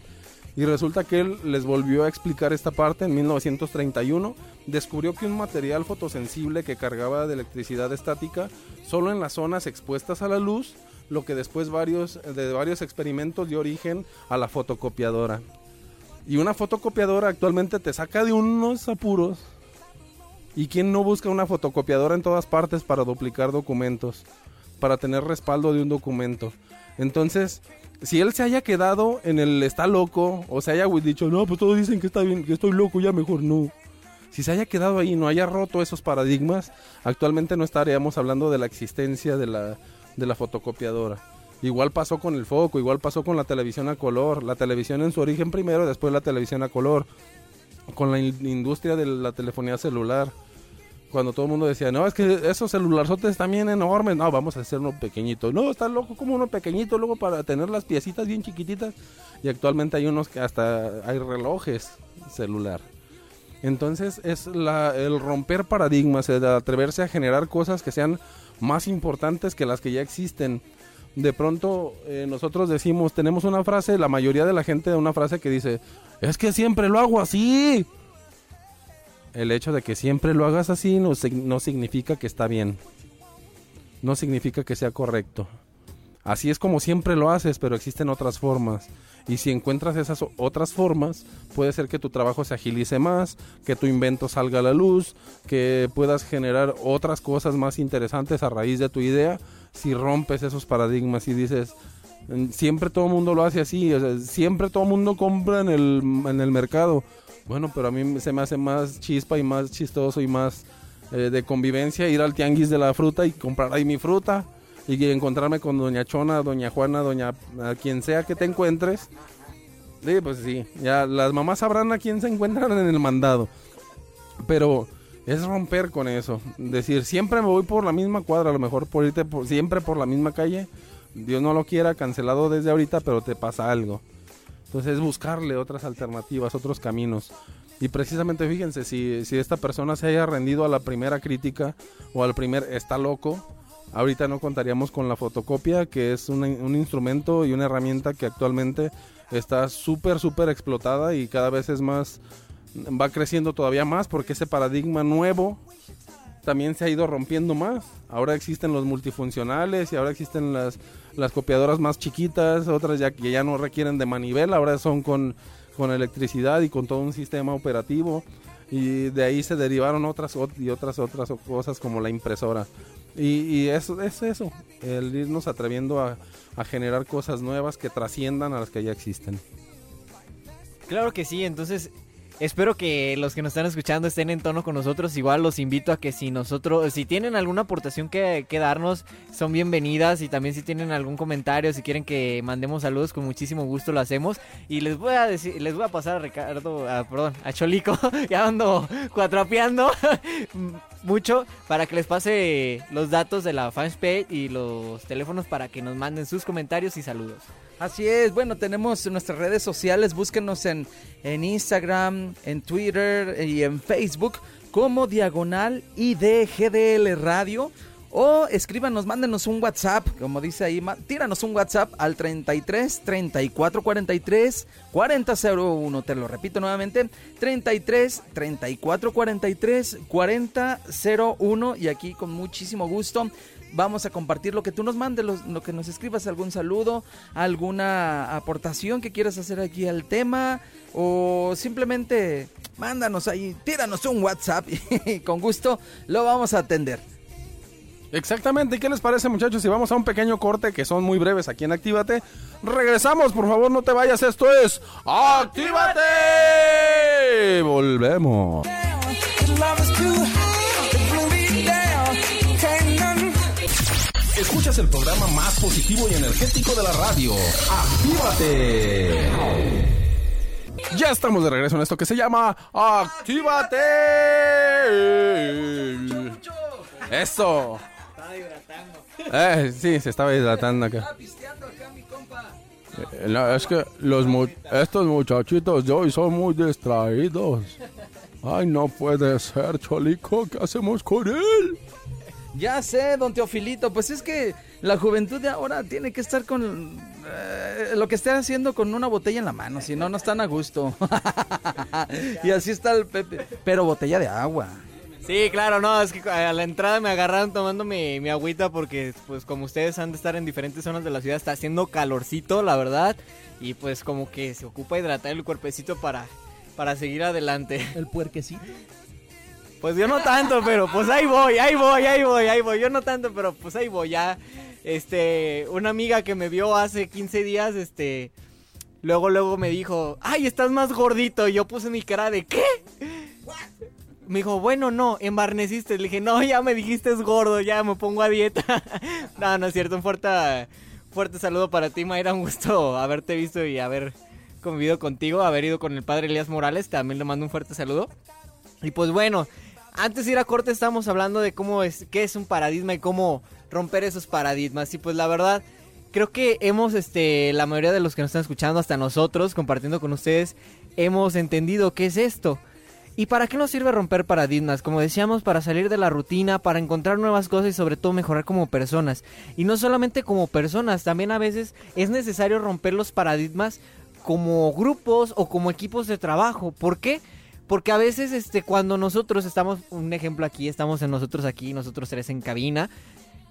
Y resulta que él les volvió a explicar esta parte en 1931. Descubrió que un material fotosensible que cargaba de electricidad estática solo en las zonas expuestas a la luz, lo que después varios, de varios experimentos dio origen a la fotocopiadora. Y una fotocopiadora actualmente te saca de unos apuros. ¿Y quién no busca una fotocopiadora en todas partes para duplicar documentos? Para tener respaldo de un documento. Entonces, si él se haya quedado en el está loco, o se haya dicho, no, pues todos dicen que está bien, que estoy loco, ya mejor no. Si se haya quedado ahí no haya roto esos paradigmas, actualmente no estaríamos hablando de la existencia de la, de la fotocopiadora. Igual pasó con el foco, igual pasó con la televisión a color, la televisión en su origen primero, después la televisión a color, con la in- industria de la telefonía celular. Cuando todo el mundo decía, no, es que esos celularzotes bien enormes, no, vamos a hacer uno pequeñito. No, está loco como uno pequeñito, luego para tener las piecitas bien chiquititas. Y actualmente hay unos que hasta hay relojes celular. Entonces es la, el romper paradigmas, el atreverse a generar cosas que sean más importantes que las que ya existen. De pronto eh, nosotros decimos, tenemos una frase, la mayoría de la gente da una frase que dice, es que siempre lo hago así. El hecho de que siempre lo hagas así no, no significa que está bien. No significa que sea correcto. Así es como siempre lo haces, pero existen otras formas. Y si encuentras esas otras formas, puede ser que tu trabajo se agilice más, que tu invento salga a la luz, que puedas generar otras cosas más interesantes a raíz de tu idea. Si rompes esos paradigmas y dices, "Mm, siempre todo el mundo lo hace así, siempre todo el mundo compra en el, en el mercado. Bueno, pero a mí se me hace más chispa y más chistoso y más eh, de convivencia ir al tianguis de la fruta y comprar ahí mi fruta y encontrarme con doña Chona, doña Juana, doña a quien sea que te encuentres. Sí, pues sí, ya las mamás sabrán a quién se encuentran en el mandado. Pero es romper con eso. Decir, siempre me voy por la misma cuadra, a lo mejor por irte por- siempre por la misma calle. Dios no lo quiera, cancelado desde ahorita, pero te pasa algo. Entonces es buscarle otras alternativas, otros caminos. Y precisamente fíjense, si, si esta persona se haya rendido a la primera crítica o al primer está loco, ahorita no contaríamos con la fotocopia, que es un, un instrumento y una herramienta que actualmente está súper, súper explotada y cada vez es más, va creciendo todavía más porque ese paradigma nuevo también se ha ido rompiendo más. Ahora existen los multifuncionales y ahora existen las, las copiadoras más chiquitas, otras ya que ya no requieren de manivela, ahora son con, con electricidad y con todo un sistema operativo. Y de ahí se derivaron otras ot- y otras otras cosas como la impresora. Y, y eso es eso, el irnos atreviendo a, a generar cosas nuevas que trasciendan a las que ya existen. Claro que sí, entonces espero que los que nos están escuchando estén en tono con nosotros. Igual los invito a que si nosotros, si tienen alguna aportación que, que darnos, son bienvenidas. Y también si tienen algún comentario, si quieren que mandemos saludos, con muchísimo gusto lo hacemos. Y les voy a decir, les voy a pasar a Ricardo, a- perdón, a Cholico, ya ando cuatrapeando mucho para que les pase los datos de la fanpage y los teléfonos para que nos manden sus comentarios y saludos. Así es, bueno, tenemos nuestras redes sociales, búsquenos en, en Instagram, en Twitter y en Facebook como Diagonal IDGDL Radio. O escríbanos, mándenos un WhatsApp, como dice ahí, tíranos un WhatsApp al 33 34 43 4001. Te lo repito nuevamente, 33 34 43 4001. Y aquí con muchísimo gusto vamos a compartir lo que tú nos mandes, lo, lo que nos escribas, algún saludo, alguna aportación que quieras hacer aquí al tema o simplemente mándanos ahí, tíranos un WhatsApp y con gusto lo vamos a atender. Exactamente, ¿y qué les parece muchachos? Si vamos a un pequeño corte que son muy breves aquí en Actívate, regresamos, por favor no te vayas, esto es Actívate. Volvemos. Escuchas el programa más positivo y energético de la radio. ¡Actívate! Ya estamos de regreso en esto que se llama Actívate. Eso. Eh, sí, se estaba hidratando acá. Eh, no, es que los mu- estos muchachitos de hoy son muy distraídos. Ay, no puede ser, Cholico. ¿Qué hacemos con él? Ya sé, don Teofilito, pues es que la juventud de ahora tiene que estar con eh, lo que esté haciendo con una botella en la mano, si no, no están a gusto. y así está el Pepe. Pero botella de agua. Sí, claro, no, es que a la entrada me agarraron tomando mi, mi agüita porque, pues, como ustedes han de estar en diferentes zonas de la ciudad, está haciendo calorcito, la verdad, y pues como que se ocupa hidratar el cuerpecito para, para seguir adelante. El puerquecito. Pues yo no tanto, pero pues ahí voy, ahí voy, ahí voy, ahí voy. Yo no tanto, pero pues ahí voy. Ya, este, una amiga que me vio hace 15 días, este, luego, luego me dijo, ay, estás más gordito. Y yo puse mi cara de, ¿qué? Me dijo, bueno, no, embarneciste. Le dije, no, ya me dijiste es gordo, ya me pongo a dieta. no, no es cierto, un fuerte, fuerte saludo para ti, Mayra. Un gusto haberte visto y haber convivido contigo, haber ido con el padre Elías Morales. También le mando un fuerte saludo. Y pues bueno, antes de ir a corte estamos hablando de cómo es, qué es un paradigma y cómo romper esos paradigmas. Y pues la verdad, creo que hemos, este, la mayoría de los que nos están escuchando, hasta nosotros, compartiendo con ustedes, hemos entendido qué es esto. ¿Y para qué nos sirve romper paradigmas? Como decíamos, para salir de la rutina, para encontrar nuevas cosas y sobre todo mejorar como personas. Y no solamente como personas, también a veces es necesario romper los paradigmas como grupos o como equipos de trabajo. ¿Por qué? A veces, este, cuando nosotros estamos, un ejemplo aquí, estamos en nosotros aquí, nosotros tres en cabina,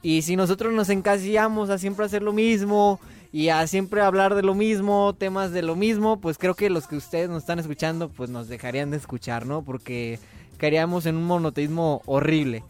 y si nosotros nos encasillamos a siempre hacer lo mismo y a siempre hablar de lo mismo, temas de lo mismo, pues creo que los que ustedes nos están escuchando, pues nos dejarían de escuchar, ¿no? Porque caeríamos en un monoteísmo horrible.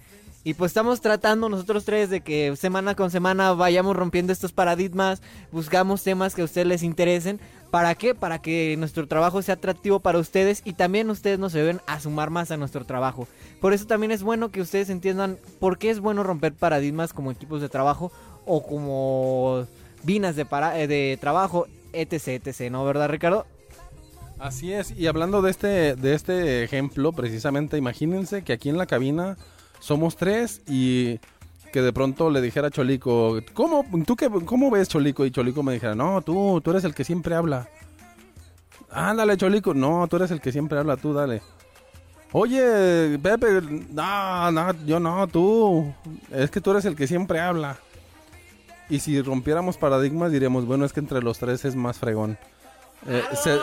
Y pues estamos tratando nosotros tres de que semana con semana vayamos rompiendo estos paradigmas, buscamos temas que a ustedes les interesen. ¿Para qué? Para que nuestro trabajo sea atractivo para ustedes y también ustedes nos deben a sumar más a nuestro trabajo. Por eso también es bueno que ustedes entiendan por qué es bueno romper paradigmas como equipos de trabajo o como vinas de, eh, de trabajo, etc, etc, ¿no? ¿Verdad, Ricardo? Así es, y hablando de este, de este ejemplo, precisamente, imagínense que aquí en la cabina somos tres y que de pronto le dijera a Cholico, ¿cómo, tú qué, cómo ves Cholico? Y Cholico me dijera, no, tú, tú eres el que siempre habla. Ándale, Cholico, no, tú eres el que siempre habla, tú dale. Oye, Pepe, no, no, yo no, tú, es que tú eres el que siempre habla. Y si rompiéramos paradigmas, diríamos, bueno, es que entre los tres es más fregón. Eh, se,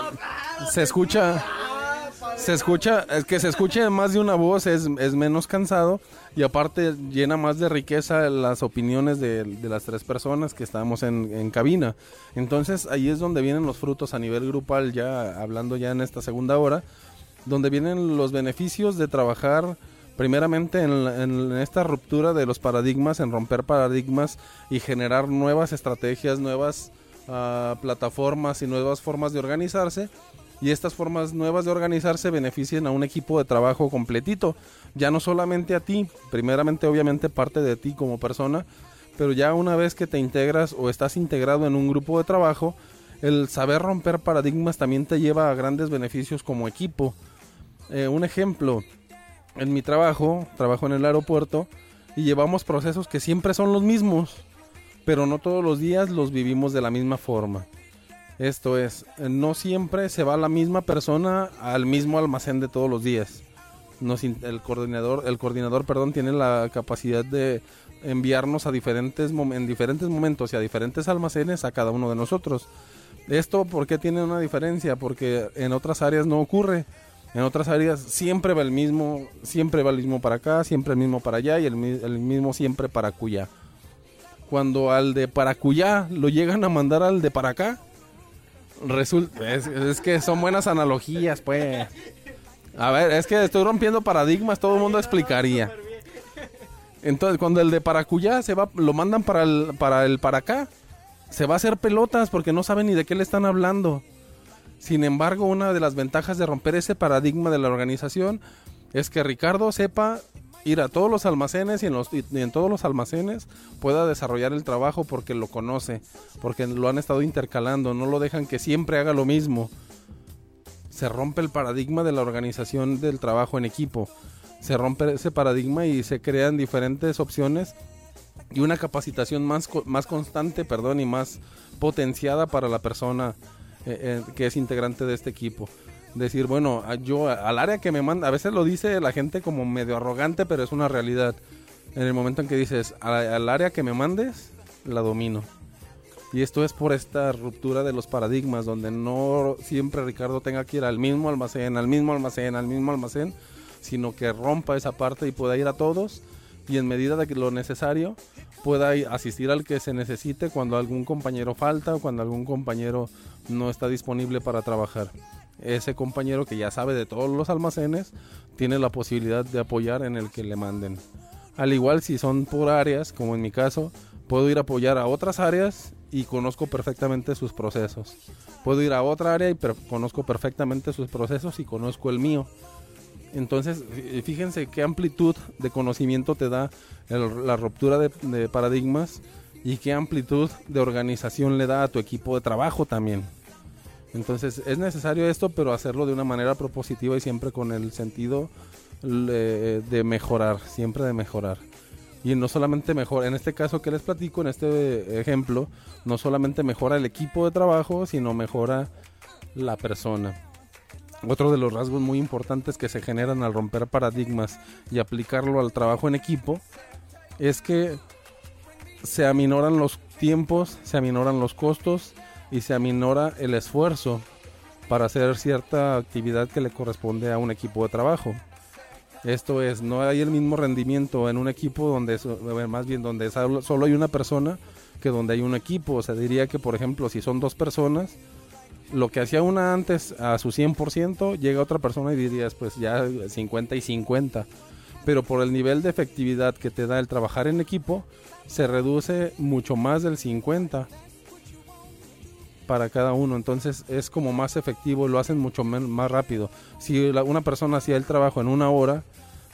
se escucha, se escucha, es que se escuche más de una voz es, es menos cansado y aparte llena más de riqueza las opiniones de, de las tres personas que estamos en, en cabina. Entonces ahí es donde vienen los frutos a nivel grupal, ya hablando ya en esta segunda hora, donde vienen los beneficios de trabajar primeramente en, en esta ruptura de los paradigmas, en romper paradigmas y generar nuevas estrategias, nuevas ah, plataformas y nuevas formas de organizarse. Y estas formas nuevas de organizarse beneficien a un equipo de trabajo completito. Ya no solamente a ti, primeramente obviamente parte de ti como persona, pero ya una vez que te integras o estás integrado en un grupo de trabajo, el saber romper paradigmas también te lleva a grandes beneficios como equipo. Eh, un ejemplo, en mi trabajo, trabajo en el aeropuerto y llevamos procesos que siempre son los mismos, pero no todos los días los vivimos de la misma forma. Esto es, no siempre se va la misma persona al mismo almacén de todos los días. El coordinador, el coordinador, perdón, tiene la capacidad de enviarnos a diferentes en diferentes momentos y a diferentes almacenes a cada uno de nosotros. Esto, ¿por qué tiene una diferencia? Porque en otras áreas no ocurre. En otras áreas siempre va el mismo, siempre va el mismo para acá, siempre el mismo para allá y el, el mismo siempre para cuya. Cuando al de para cuya lo llegan a mandar al de para acá, resulta, es, que son buenas analogías, pues. A ver, es que estoy rompiendo paradigmas, todo el mundo explicaría. Entonces, cuando el de para cuya se va, lo mandan para el para el para acá, se va a hacer pelotas porque no saben ni de qué le están hablando. Sin embargo, una de las ventajas de romper ese paradigma de la organización es que Ricardo sepa ir a todos los almacenes y en, los, y en todos los almacenes pueda desarrollar el trabajo porque lo conoce, porque lo han estado intercalando, no lo dejan que siempre haga lo mismo. Se rompe el paradigma de la organización del trabajo en equipo. Se rompe ese paradigma y se crean diferentes opciones y una capacitación más, más constante, perdón, y más potenciada para la persona eh, eh, que es integrante de este equipo. Decir, bueno, a- yo al área que me manda, a veces lo dice la gente como medio arrogante, pero es una realidad. En el momento en que dices, "A- al área que me mandes, la domino. Y esto es por esta ruptura de los paradigmas, donde no siempre Ricardo tenga que ir al mismo almacén, al mismo almacén, al mismo almacén, sino que rompa esa parte y pueda ir a todos y en medida de lo necesario pueda ir- asistir al que se necesite cuando algún compañero falta o cuando algún compañero no está disponible para trabajar. Ese compañero que ya sabe de todos los almacenes tiene la posibilidad de apoyar en el que le manden. Al igual si son por áreas, como en mi caso, puedo ir a apoyar a otras áreas y conozco perfectamente sus procesos. Puedo ir a otra área y per- conozco perfectamente sus procesos y conozco el mío. Entonces, fí- fíjense qué amplitud de conocimiento te da la ruptura de paradigmas y qué amplitud de organización le da a tu equipo de trabajo también. Entonces, es necesario esto, pero hacerlo de una manera propositiva y siempre con el sentido de mejorar, siempre de mejorar. Y no solamente mejora, en este caso que les platico, en este ejemplo, no solamente mejora el equipo de trabajo, sino mejora la persona. Otro de los rasgos muy importantes que se generan al romper paradigmas y aplicarlo al trabajo en equipo es que se aminoran los tiempos, se aminoran los costos y se aminora el esfuerzo para hacer cierta actividad que le corresponde a un equipo de trabajo. Esto es, no hay el mismo rendimiento en un equipo donde, más bien donde solo hay una persona que donde hay un equipo. O sea, diría que, por ejemplo, si son dos personas, lo que hacía una antes a su 100%, llega otra persona y dirías, pues ya 50 y 50. Pero por el nivel de efectividad que te da el trabajar en equipo, se reduce mucho más del 50 para cada uno. Entonces es como más efectivo, lo hacen mucho más rápido. Si una persona hacía el trabajo en una hora,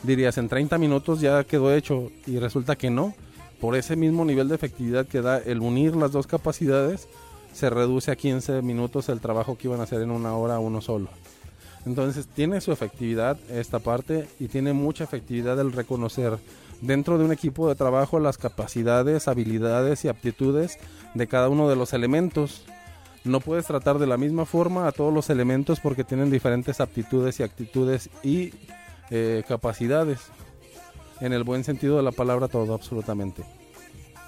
dirías en 30 minutos ya quedó hecho y resulta que no. Por ese mismo nivel de efectividad que da el unir las dos capacidades, se reduce a 15 minutos el trabajo que iban a hacer en una hora uno solo. Entonces tiene su efectividad esta parte y tiene mucha efectividad el reconocer dentro de un equipo de trabajo las capacidades, habilidades y aptitudes de cada uno de los elementos. No puedes tratar de la misma forma a todos los elementos porque tienen diferentes aptitudes y actitudes y eh, capacidades. En el buen sentido de la palabra todo, absolutamente.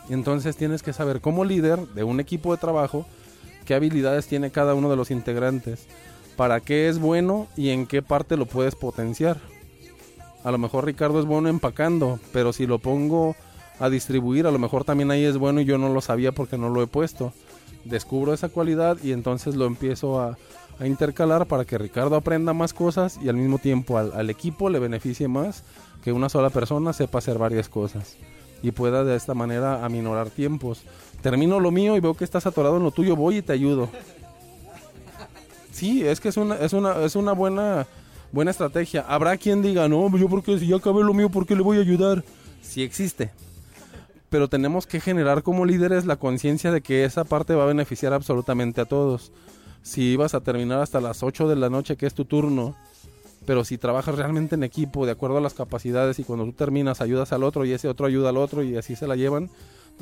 Entonces tienes que saber como líder de un equipo de trabajo qué habilidades tiene cada uno de los integrantes, para qué es bueno y en qué parte lo puedes potenciar. A lo mejor Ricardo es bueno empacando, pero si lo pongo a distribuir, a lo mejor también ahí es bueno y yo no lo sabía porque no lo he puesto. Descubro esa cualidad y entonces lo empiezo a, a intercalar para que Ricardo aprenda más cosas y al mismo tiempo al, al equipo le beneficie más que una sola persona sepa hacer varias cosas y pueda de esta manera aminorar tiempos. Termino lo mío y veo que estás atorado en lo tuyo, voy y te ayudo. Sí, es que es una, es una, es una buena, buena estrategia. Habrá quien diga, no, yo porque si ya acabé lo mío, ¿por qué le voy a ayudar? Sí existe. Pero tenemos que generar como líderes la conciencia de que esa parte va a beneficiar absolutamente a todos. Si ibas a terminar hasta las 8 de la noche, que es tu turno, pero si trabajas realmente en equipo, de acuerdo a las capacidades, y cuando tú terminas ayudas al otro y ese otro ayuda al otro y así se la llevan,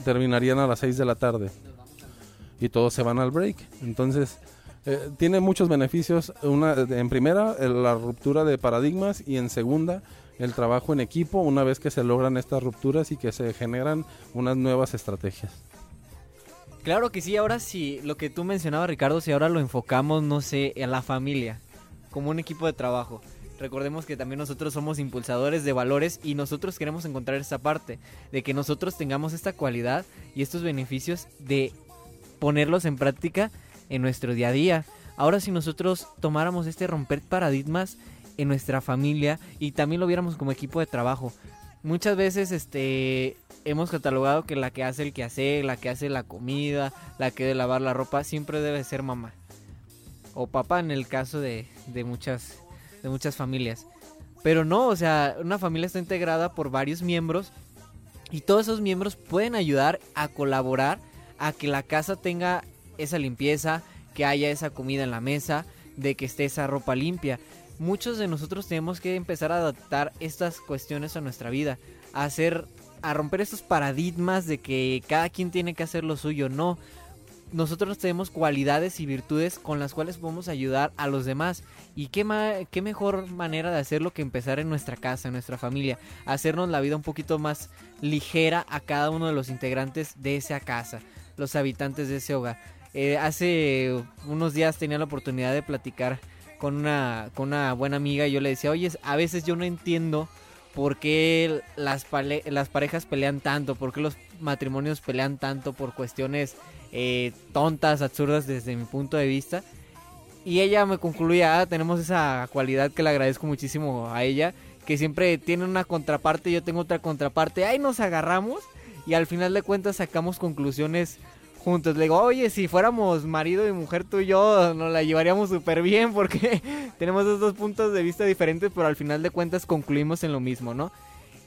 terminarían a las 6 de la tarde. Y todos se van al break. Entonces, eh, tiene muchos beneficios. Una, en primera, el- la ruptura de paradigmas y en segunda, el trabajo en equipo una vez que se logran estas rupturas y que se generan unas nuevas estrategias. Claro que sí, ahora sí, lo que tú mencionabas Ricardo, si ahora lo enfocamos, no sé, en la familia, como un equipo de trabajo. Recordemos que también nosotros somos impulsadores de valores y nosotros queremos encontrar esta parte, de que nosotros tengamos esta cualidad y estos beneficios de ponerlos en práctica en nuestro día a día. Ahora si nosotros tomáramos este romper paradigmas en nuestra familia y también lo viéramos como equipo de trabajo. Muchas veces este hemos catalogado que la que hace el quehacer, la que hace la comida, la que debe lavar la ropa, siempre debe ser mamá. O papá en el caso de, de muchas, de muchas familias. Pero no, o sea, una familia está integrada por varios miembros y todos esos miembros pueden ayudar a colaborar a que la casa tenga esa limpieza, que haya esa comida en la mesa, de que esté esa ropa limpia. Muchos de nosotros tenemos que empezar a adaptar estas cuestiones a nuestra vida, a hacer a romper estos paradigmas de que cada quien tiene que hacer lo suyo, no. Nosotros tenemos cualidades y virtudes con las cuales podemos ayudar a los demás. Y qué, ma- qué mejor manera de hacerlo que empezar en nuestra casa, en nuestra familia. Hacernos la vida un poquito más ligera a cada uno de los integrantes de esa casa, los habitantes de ese hogar. Eh, hace unos días tenía la oportunidad de platicar con una, con una buena amiga y yo le decía, oye, a veces yo no entiendo por qué las, las parejas pelean tanto, por qué los matrimonios pelean tanto por cuestiones eh, tontas, absurdas desde mi punto de vista. Y ella me concluía, "Ah, tenemos esa cualidad que le agradezco muchísimo a ella, que siempre tiene una contraparte, yo tengo otra contraparte, ahí nos agarramos y al final de cuentas sacamos conclusiones juntos. Le digo, oye, si fuéramos marido y mujer tú y yo, nos la llevaríamos súper bien porque tenemos esos dos puntos de vista diferentes, pero al final de cuentas concluimos en lo mismo, ¿no?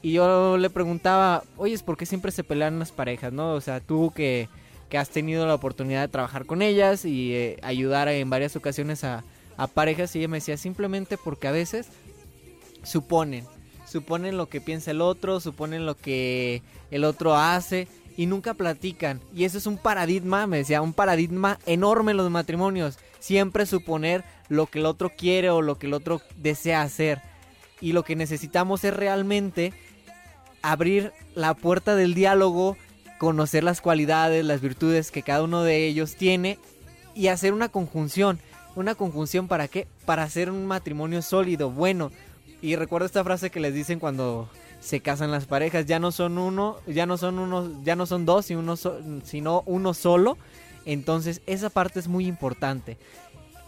Y yo le preguntaba, oye, ¿por qué siempre se pelean las parejas, no? O sea, tú que, que has tenido la oportunidad de trabajar con ellas y eh, ayudar en varias ocasiones a, a parejas, y ella me decía, simplemente porque a veces suponen, suponen lo que piensa el otro, suponen lo que el otro hace y nunca platican. Y eso es un paradigma, me decía, un paradigma enorme en los matrimonios. Siempre suponer lo que el otro quiere o lo que el otro desea hacer. Y lo que necesitamos es realmente abrir la puerta del diálogo, conocer las cualidades, las virtudes que cada uno de ellos tiene y hacer una conjunción. ¿Una conjunción para qué? Para hacer un matrimonio sólido, bueno. Y recuerdo esta frase que les dicen cuando se casan las parejas, ya no son uno, ya no son uno, ya no son dos, y uno sino uno solo. Entonces, esa parte es muy importante.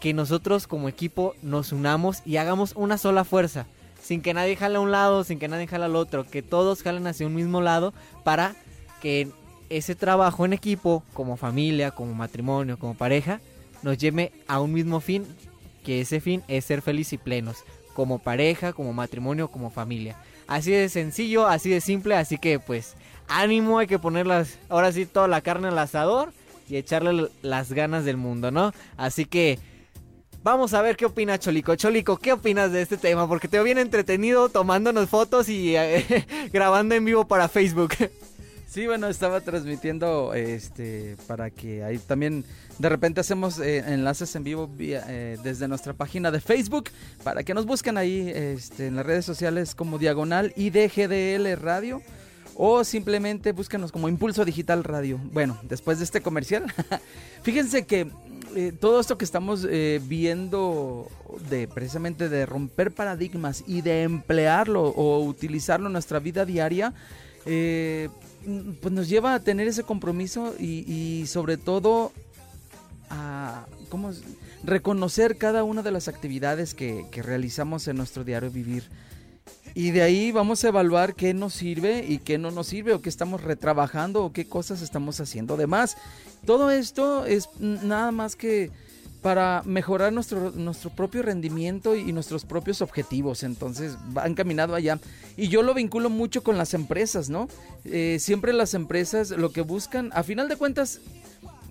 Que nosotros como equipo nos unamos y hagamos una sola fuerza. Sin que nadie jale a un lado, sin que nadie jale al otro. Que todos jalen hacia un mismo lado para que ese trabajo en equipo, como familia, como matrimonio, como pareja, nos lleve a un mismo fin. Que ese fin es ser feliz y plenos. Como pareja, como matrimonio, como familia. Así de sencillo, así de simple. Así que pues ánimo, hay que ponerlas ahora sí toda la carne al asador. y echarle las ganas del mundo, ¿no? Así que vamos a ver qué opina Cholico. Cholico, ¿qué opinas de este tema? Porque te veo bien entretenido tomándonos fotos y eh, grabando en vivo para Facebook. Sí, bueno, estaba transmitiendo este para que ahí también de repente hacemos eh, enlaces en vivo eh, desde nuestra página de Facebook para que nos busquen ahí este, en las redes sociales como Diagonal IDGDL Radio o simplemente búscanos como Impulso Digital Radio. Bueno, después de este comercial, fíjense que eh, todo esto que estamos viendo de precisamente de romper paradigmas y de emplearlo o utilizarlo en nuestra vida diaria, pues nos lleva a tener ese compromiso y, sobre todo a ¿cómo reconocer cada una de las actividades que, que realizamos en nuestro diario vivir. Y de ahí vamos a evaluar qué nos sirve y qué no nos sirve, o qué estamos retrabajando, o qué cosas estamos haciendo de más. Todo esto es nada más que para mejorar nuestro, nuestro propio rendimiento y nuestros propios objetivos. Entonces va encaminado allá. Y yo lo vinculo mucho con las empresas, ¿no? Eh, siempre las empresas lo que buscan, a final de cuentas,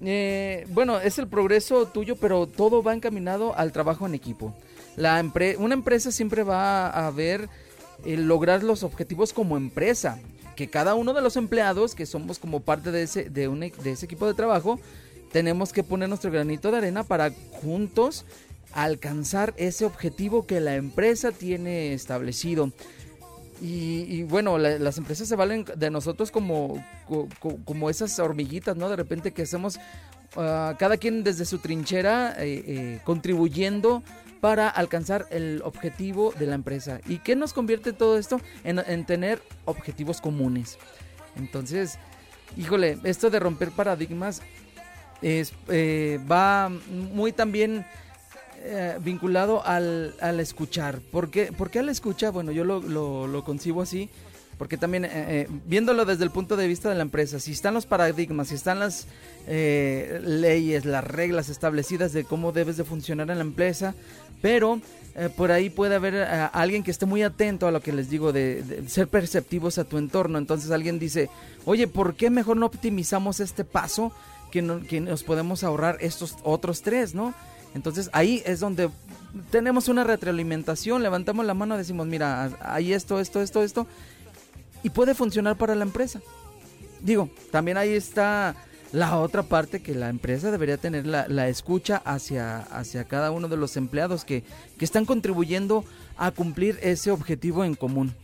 eh, bueno, es el progreso tuyo, pero todo va encaminado al trabajo en equipo. La empre- una empresa siempre va a ver el lograr los objetivos como empresa. Que cada uno de los empleados, que somos como parte de ese, de, un e- de ese equipo de trabajo, tenemos que poner nuestro granito de arena para juntos alcanzar ese objetivo que la empresa tiene establecido. Y, bueno, la- las empresas se valen de nosotros como, co- co- como esas hormiguitas, ¿no? De repente que hacemos ah, cada quien desde su trinchera eh, eh, contribuyendo para alcanzar el objetivo de la empresa. ¿Y qué nos convierte todo esto? En tener objetivos comunes. Entonces, híjole, esto de romper paradigmas es, eh, va muy también eh, vinculado al, al escuchar. ¿Por qué, al escuchar? Bueno, yo lo, lo, concibo así. Porque también, eh, viéndolo desde el punto de vista de la empresa, si están los paradigmas, si están las leyes, las reglas establecidas de cómo debes de funcionar en la empresa, pero por ahí puede haber alguien que esté muy atento a lo que les digo, de ser perceptivos a tu entorno. Entonces alguien dice, oye, ¿por qué mejor no optimizamos este paso que, no- que nos podemos ahorrar estos otros tres, ¿no? Entonces ahí es donde tenemos una retroalimentación, levantamos la mano decimos, mira, hay esto, esto, esto, esto, y puede funcionar para la empresa. Digo, también ahí está la otra parte que la empresa debería tener la, la escucha hacia, hacia cada uno de los empleados que, que están contribuyendo a cumplir ese objetivo en común.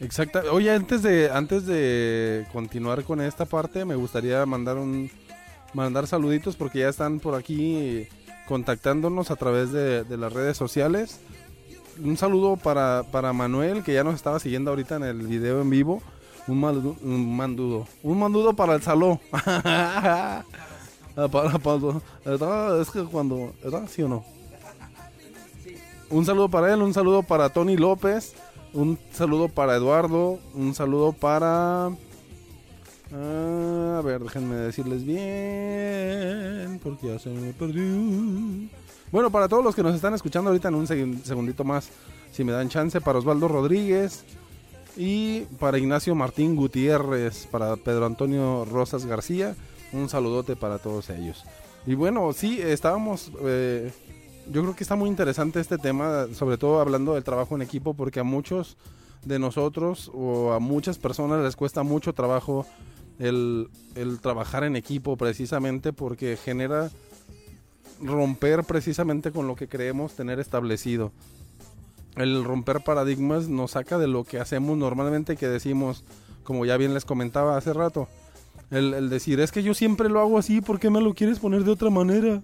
Exacto. Oye, antes de antes de continuar con esta parte, me gustaría mandar un mandar saluditos porque ya están por aquí contactándonos a través de, las redes sociales. Un saludo para, para Manuel, que ya nos estaba siguiendo ahorita en el video en vivo. Un, maldu- un mandudo. Un mandudo para el salón. Ah. Es que cuando... ¿Sí o no? Un saludo para él, un saludo para Tony López, un saludo para Eduardo, un saludo para... Ah, a ver, déjenme decirles bien, porque ya se me perdió. Bueno, para todos los que nos están escuchando ahorita en un seg- segundito más, si me dan chance, para Osvaldo Rodríguez y para Ignacio Martín Gutiérrez, para Pedro Antonio Rosas García, un saludote para todos ellos. Y bueno, sí, estábamos... eh, yo creo que está muy interesante este tema, sobre todo hablando del trabajo en equipo, porque a muchos de nosotros o a muchas personas les cuesta mucho trabajo el, el trabajar en equipo precisamente porque genera romper precisamente con lo que creemos tener establecido. El romper paradigmas nos saca de lo que hacemos normalmente que decimos, como ya bien les comentaba hace rato, el, el decir, es que yo siempre lo hago así, ¿por qué me lo quieres poner de otra manera?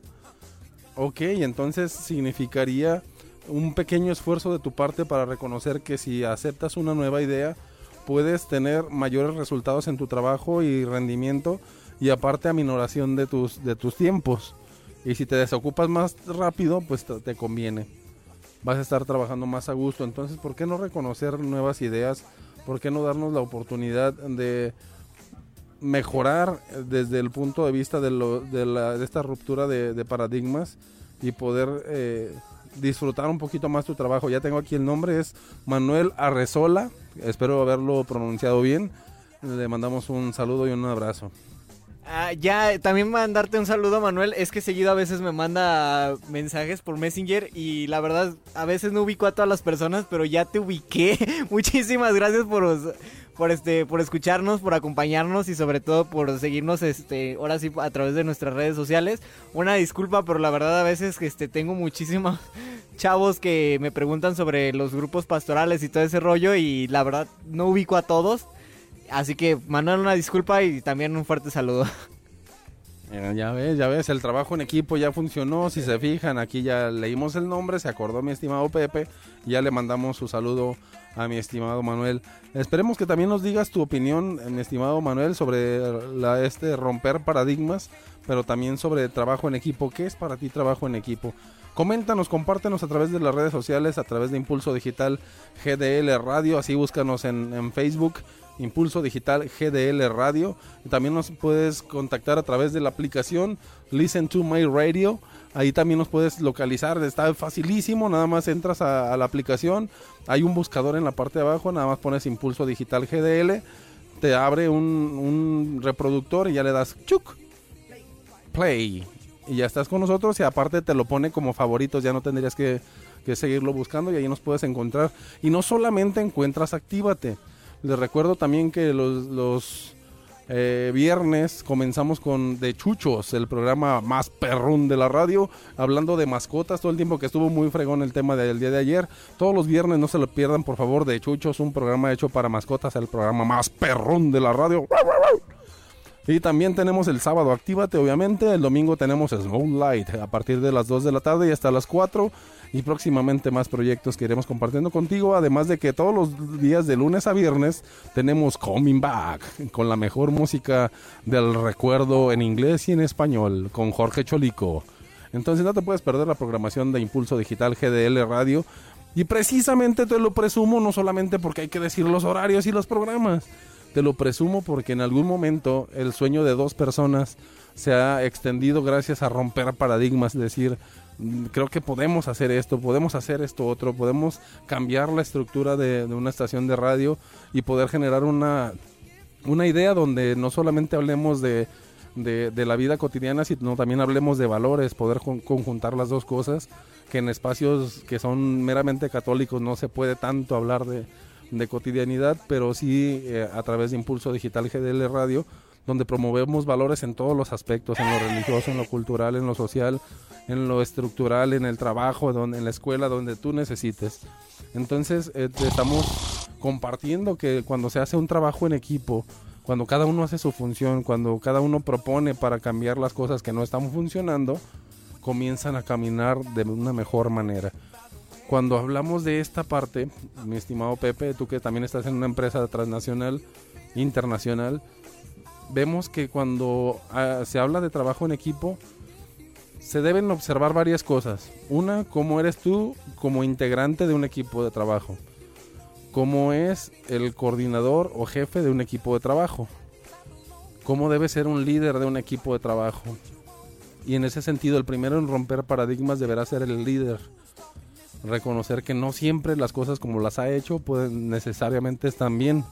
Ok, entonces significaría un pequeño esfuerzo de tu parte para reconocer que si aceptas una nueva idea, puedes tener mayores resultados en tu trabajo y rendimiento y aparte aminoración de tus, de tus tiempos. Y si te desocupas más rápido, pues te, te conviene. Vas a estar trabajando más a gusto. Entonces, ¿por qué no reconocer nuevas ideas? ¿Por qué no darnos la oportunidad de mejorar eh, desde el punto de vista de, lo- de, la- de esta ruptura de, de paradigmas y poder eh, disfrutar un poquito más tu trabajo. Ya tengo aquí el nombre, es Manuel Arrezola, espero haberlo pronunciado bien. Le mandamos un saludo y un abrazo. Ah, ya, también mandarte un saludo, Manuel. Es que seguido a veces me manda mensajes por Messenger y la verdad, a veces no ubico a todas las personas, pero ya te ubiqué. Muchísimas gracias por, por este, por escucharnos, por acompañarnos y sobre todo por seguirnos, este, ahora sí a través de nuestras redes sociales. Una disculpa, pero la verdad a veces, este, tengo muchísimos chavos que me preguntan sobre los grupos pastorales y todo ese rollo y la verdad no ubico a todos. Así que Manuel, una disculpa y también un fuerte saludo. Ya ves, ya ves, el trabajo en equipo ya funcionó. Si se fijan, aquí ya leímos el nombre, se acordó mi estimado Pepe. Ya le mandamos su saludo a mi estimado Manuel. Esperemos que también nos digas tu opinión, mi estimado Manuel, sobre la, este romper paradigmas, pero también sobre trabajo en equipo. ¿Qué es para ti trabajo en equipo? Coméntanos, compártenos a través de las redes sociales, a través de Impulso Digital GDL Radio, así búscanos en Facebook, Impulso Digital GDL Radio. Y también nos puedes contactar a través de la aplicación Listen to My Radio. Ahí también nos puedes localizar, está facilísimo, nada más entras a, la aplicación, hay un buscador en la parte de abajo, nada más pones Impulso Digital GDL, te abre un, un reproductor y ya le das chuc, play y ya estás con nosotros y aparte te lo pone como favoritos, ya no tendrías que, que seguirlo buscando y ahí nos puedes encontrar. Y no solamente encuentras Actívate, les recuerdo también que los, eh, viernes comenzamos con De Chuchos, el programa más perrón de la radio, hablando de mascotas todo el tiempo que estuvo muy fregón el tema del día de ayer. Todos los viernes no se lo pierdan, por favor, De Chuchos, un programa hecho para mascotas, el programa más perrón de la radio. Y también tenemos el sábado Actívate, obviamente. El domingo tenemos Snow Light a partir de las 2 de la tarde y hasta las 4. Y próximamente más proyectos que iremos compartiendo contigo. Además de que todos los días de lunes a viernes tenemos Coming Back con la mejor música del recuerdo en inglés y en español con Jorge Cholico. Entonces no te puedes perder la programación de Impulso Digital GDL Radio. Y precisamente te lo presumo no solamente porque hay que decir los horarios y los programas. Te lo presumo porque en algún momento el sueño de dos personas se ha extendido gracias a romper paradigmas, decir, creo que podemos hacer esto, podemos hacer esto otro, podemos cambiar la estructura de, una estación de radio y poder generar una, una idea donde no solamente hablemos de, de, la vida cotidiana, sino también hablemos de valores, poder con- conjuntar las dos cosas, que en espacios que son meramente católicos no se puede tanto hablar de, de cotidianidad, pero sí eh, a través de Impulso Digital GDL Radio, donde promovemos valores en todos los aspectos, en lo religioso, en lo cultural, en lo social, en lo estructural, en el trabajo, en la escuela, donde tú necesites. Entonces, eh, estamos compartiendo que cuando se hace un trabajo en equipo, cuando cada uno hace su función, cuando cada uno propone para cambiar las cosas que no están funcionando, comienzan a caminar de una mejor manera. Cuando hablamos de esta parte, mi estimado Pepe, tú que también estás en una empresa transnacional, internacional, vemos que cuando ah, se habla de trabajo en equipo, se deben observar varias cosas. Una, cómo eres tú como integrante de un equipo de trabajo. Cómo es el coordinador o jefe de un equipo de trabajo. Cómo debe ser un líder de un equipo de trabajo. Y en ese sentido, el primero en romper paradigmas deberá ser el líder. Reconocer que no siempre las cosas como las ha hecho pueden necesariamente están bien.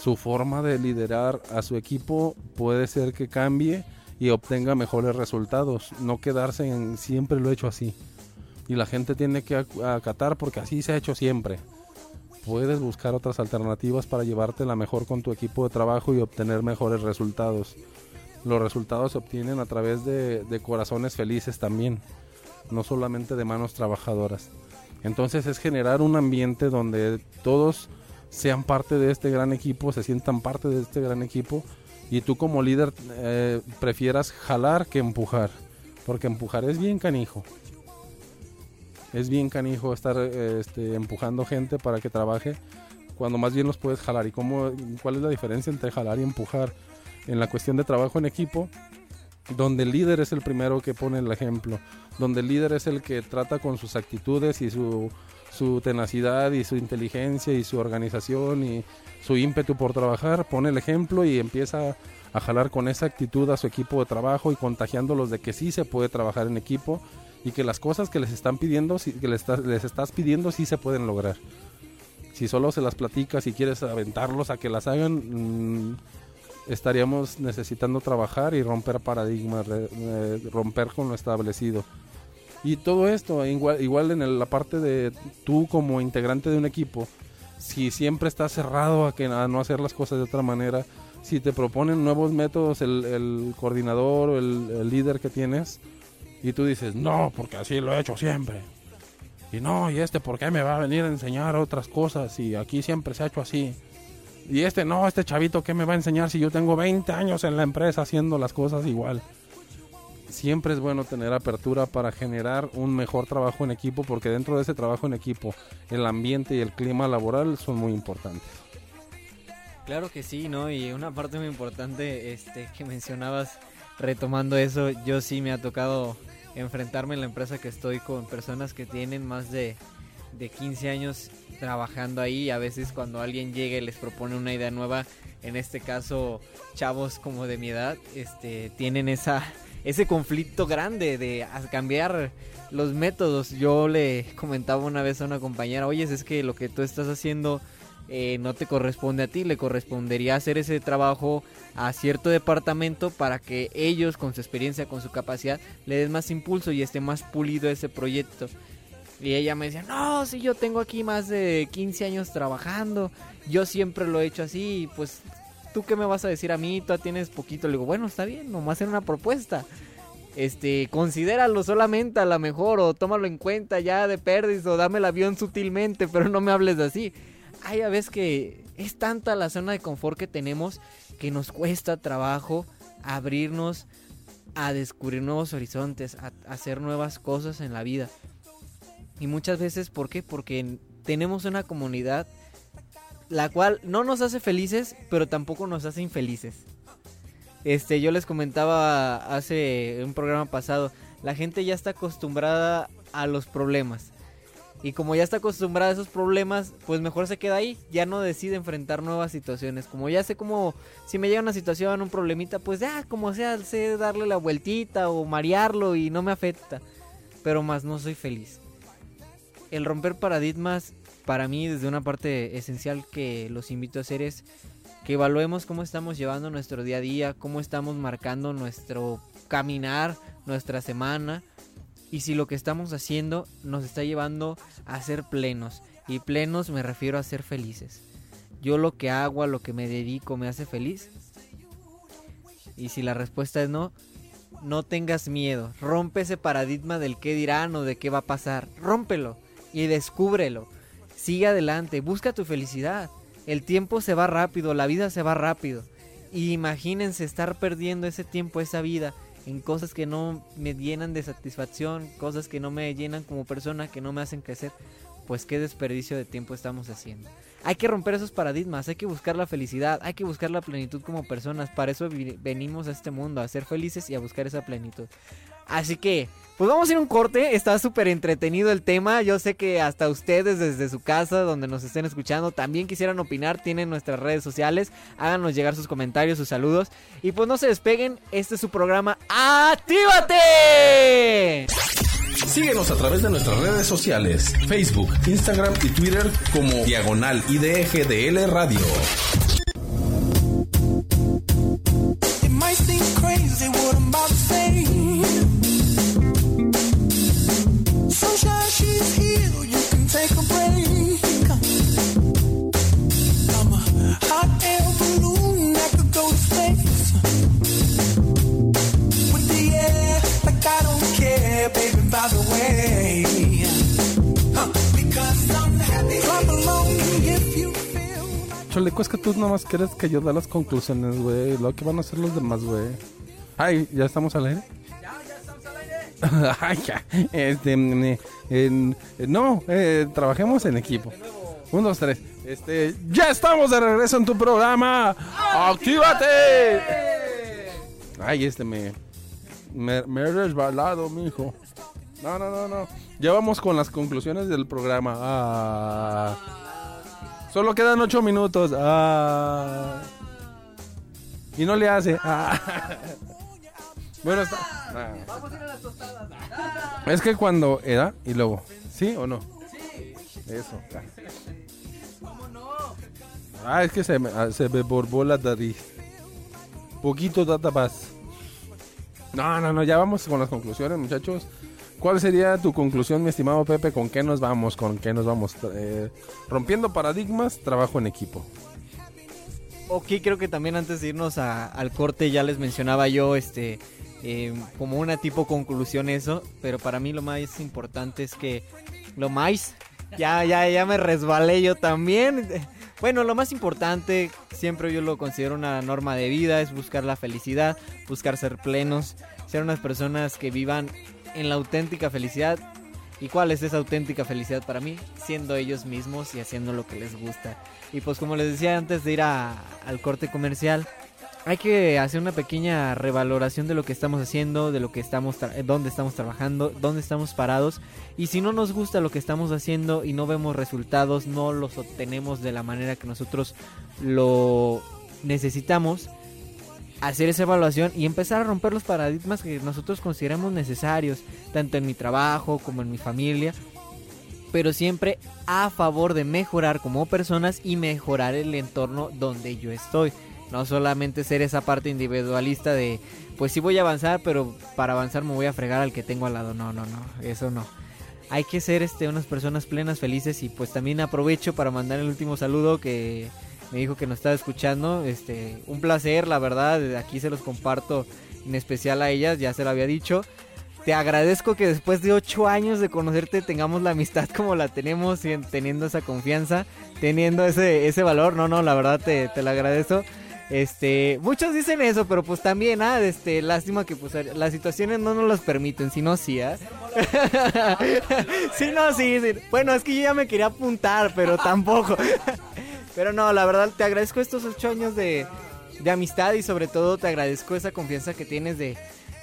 Su forma de liderar a su equipo puede ser que cambie y obtenga mejores resultados. No quedarse en siempre lo he hecho así. Y la gente tiene que ac- acatar porque así se ha hecho siempre. Puedes buscar otras alternativas para llevarte la mejor con tu equipo de trabajo y obtener mejores resultados. Los resultados se obtienen a través de corazones felices también, no solamente de manos trabajadoras. Entonces es generar un ambiente donde todos sean parte de este gran equipo, se sientan parte de este gran equipo y tú como líder eh, prefieras jalar que empujar, porque empujar es bien canijo. Es bien canijo estar eh, este, empujando gente para que trabaje cuando más bien los puedes jalar. ¿Y cómo, cuál es la diferencia entre jalar y empujar? En la cuestión de trabajo en equipo, donde el líder es el primero que pone el ejemplo, donde el líder es el que trata con sus actitudes y su, su tenacidad y su inteligencia y su organización y su ímpetu por trabajar, pone el ejemplo y empieza a jalar con esa actitud a su equipo de trabajo y contagiándolos de que sí se puede trabajar en equipo y que las cosas que les están pidiendo, que les estás, les estás pidiendo sí se pueden lograr. Si solo se las platicas y quieres aventarlos a que las hagan, mm, estaríamos necesitando trabajar y romper paradigmas, eh, romper con lo establecido. Y todo esto, igual, igual en el- la parte de tú como integrante de un equipo, si siempre estás cerrado a, que, a no hacer las cosas de otra manera, si te proponen nuevos métodos el, el coordinador o el, el líder que tienes, y tú dices, no, porque así lo he hecho siempre. Y no, y este, ¿por qué me va a venir a enseñar otras cosas? Y aquí siempre se ha hecho así. Y este, no, este chavito, ¿qué me va a enseñar si yo tengo 20 años en la empresa haciendo las cosas igual? Siempre es bueno tener apertura para generar un mejor trabajo en equipo, porque dentro de ese trabajo en equipo, el ambiente y el clima laboral son muy importantes. Claro que sí, ¿no? Y una parte muy importante este, que mencionabas, retomando eso, yo sí me ha tocado enfrentarme en la empresa que estoy con personas que tienen más de, de 15 años trabajando ahí. A veces cuando alguien llega y les propone una idea nueva, en este caso chavos como de mi edad, este, tienen esa, ese conflicto grande de a- cambiar los métodos. Yo le comentaba una vez a una compañera, oye, es que lo que tú estás haciendo eh, no te corresponde a ti, le correspondería hacer ese trabajo a cierto departamento para que ellos con su experiencia, con su capacidad, le den más impulso y esté más pulido ese proyecto. Y ella me decía, no, si yo tengo aquí más de 15 años trabajando, yo siempre lo he hecho así, pues tú qué me vas a decir a mí, tú tienes poquito, le digo, bueno, está bien, nomás era una propuesta. Este, considéralo solamente a lo mejor o tómalo en cuenta ya de pérdidas o dame el avión sutilmente, pero no me hables así. Hay a veces que es tanta la zona de confort que tenemos que nos cuesta trabajo abrirnos a descubrir nuevos horizontes, a hacer nuevas cosas en la vida. Y muchas veces, ¿por qué? Porque tenemos una comunidad la cual no nos hace felices, pero tampoco nos hace infelices. Este, yo les comentaba hace un programa pasado, la gente ya está acostumbrada a los problemas. Y como ya está acostumbrada a esos problemas, pues mejor se queda ahí, ya no decide enfrentar nuevas situaciones. Como ya sé cómo, si me llega una situación, un problemita, pues ya como sea, sé darle la vueltita o marearlo y no me afecta. Pero más no soy feliz. El romper paradigmas, para mí, desde una parte esencial que los invito a hacer es que evaluemos cómo estamos llevando nuestro día a día, cómo estamos marcando nuestro caminar, nuestra semana y si lo que estamos haciendo nos está llevando a ser plenos. Y plenos me refiero a ser felices. Yo lo que hago, a lo que me dedico, me hace feliz. Y si la respuesta es no, no tengas miedo. Rompe ese paradigma del qué dirán o de qué va a pasar. Rómpelo y descúbrelo. Sigue adelante, busca tu felicidad. El tiempo se va rápido, la vida se va rápido. Y imagínense estar perdiendo ese tiempo, esa vida, en cosas que no me llenan de satisfacción, cosas que no me llenan como persona, que no me hacen crecer. Pues qué desperdicio de tiempo estamos haciendo. Hay que romper esos paradigmas, hay que buscar la felicidad, hay que buscar la plenitud como personas. Para eso venimos a este mundo, a ser felices y a buscar esa plenitud. Así que, pues vamos a ir a un corte. Está súper entretenido el tema. Yo sé que hasta ustedes desde su casa, donde nos estén escuchando, también quisieran opinar. Tienen nuestras redes sociales. Háganos llegar sus comentarios, sus saludos. Y pues no se despeguen. Este es su programa. ¡Actívate! Síguenos a través de nuestras redes sociales, Facebook, Instagram y Twitter como Diagonal IDGDL Radio. It might seem crazy what I'm about to say. Care, baby, by the way. Huh, Because I'm happy. Clap along if you feel like Chole, es que tú nomás quieres que yo dé las conclusiones, güey. Lo que van a hacer los demás, güey. Ay, ¿ya estamos al aire? Ya, ya estamos al aire. Ay, ya. Este, mm, eh, eh, no, eh, trabajemos en equipo. Uno, dos, tres. Este, ya estamos de regreso en tu programa. ¡Actívate! Ay, este me, me, me he resbalado, mijo. No, no, no, no. Ya vamos con las conclusiones del programa. Ah. Solo quedan ocho minutos. Ah. Y no le hace. Ah. Bueno, está. ah. Es que cuando era y luego. ¿Sí o no? Sí. Eso. ¿Cómo no? Ah, es que se me, se me borbó la nariz. Poquito data paz. No, no, no, ya vamos con las conclusiones, muchachos. ¿Cuál sería tu conclusión, mi estimado Pepe? ¿Con qué nos vamos? ¿Con qué nos vamos? Eh, rompiendo paradigmas, trabajo en equipo. Ok, creo que también antes de irnos al corte ya les mencionaba yo este eh, como una tipo conclusión eso, pero para mí lo más importante es que lo más ya ya ya me resbalé yo también. Bueno, lo más importante siempre yo lo considero una norma de vida es buscar la felicidad, buscar ser plenos, ser unas personas que vivan en la auténtica felicidad. ¿Y cuál es esa auténtica felicidad para mí? Siendo ellos mismos y haciendo lo que les gusta. Y pues como les decía antes de ir al corte comercial, hay que hacer una pequeña revaloración de lo que estamos haciendo, de lo que estamos, eh, dónde estamos trabajando, dónde estamos parados. Y si no nos gusta lo que estamos haciendo y no vemos resultados, no los obtenemos de la manera que nosotros lo necesitamos, hacer esa evaluación y empezar a romper los paradigmas que nosotros consideramos necesarios, tanto en mi trabajo como en mi familia, pero siempre a favor de mejorar como personas y mejorar el entorno donde yo estoy. No solamente ser esa parte individualista de, pues sí voy a avanzar, pero para avanzar me voy a fregar al que tengo al lado. No, no, no, eso no. Hay que ser este, unas personas plenas, felices y pues también aprovecho para mandar el último saludo que me dijo que nos estaba escuchando. Este, un placer, la verdad, de aquí se los comparto en especial a ellas, ya se lo había dicho. Te agradezco que después de ocho años de conocerte tengamos la amistad como la tenemos, teniendo esa confianza, teniendo ese, ese valor. No, no, la verdad te, te lo agradezco. Este, muchos dicen eso, pero pues también, ah, este, lástima que pues las situaciones no nos los permiten, si no sí, ¿ah? sí, no, sí, sí. Bueno, es que yo ya me quería apuntar, pero tampoco. pero no, la verdad te agradezco estos ocho años de, de amistad y sobre todo te agradezco esa confianza que tienes de,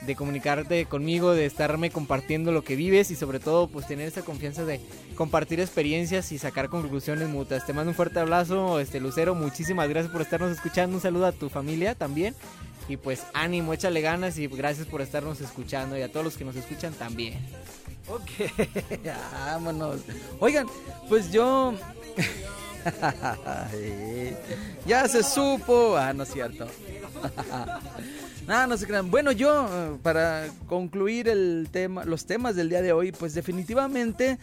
de comunicarte conmigo, de estarme compartiendo lo que vives y sobre todo pues tener esa confianza de compartir experiencias y sacar conclusiones mutuas. Te mando un fuerte abrazo, este Lucero, muchísimas gracias por estarnos escuchando, un saludo a tu familia también y pues ánimo, échale ganas y gracias por estarnos escuchando y a todos los que nos escuchan también. Ok, vámonos. Oigan, pues yo. ya se supo. Ah, no es cierto. no, no se crean. Bueno, yo, eh, para concluir el tema, los temas del día de hoy, pues definitivamente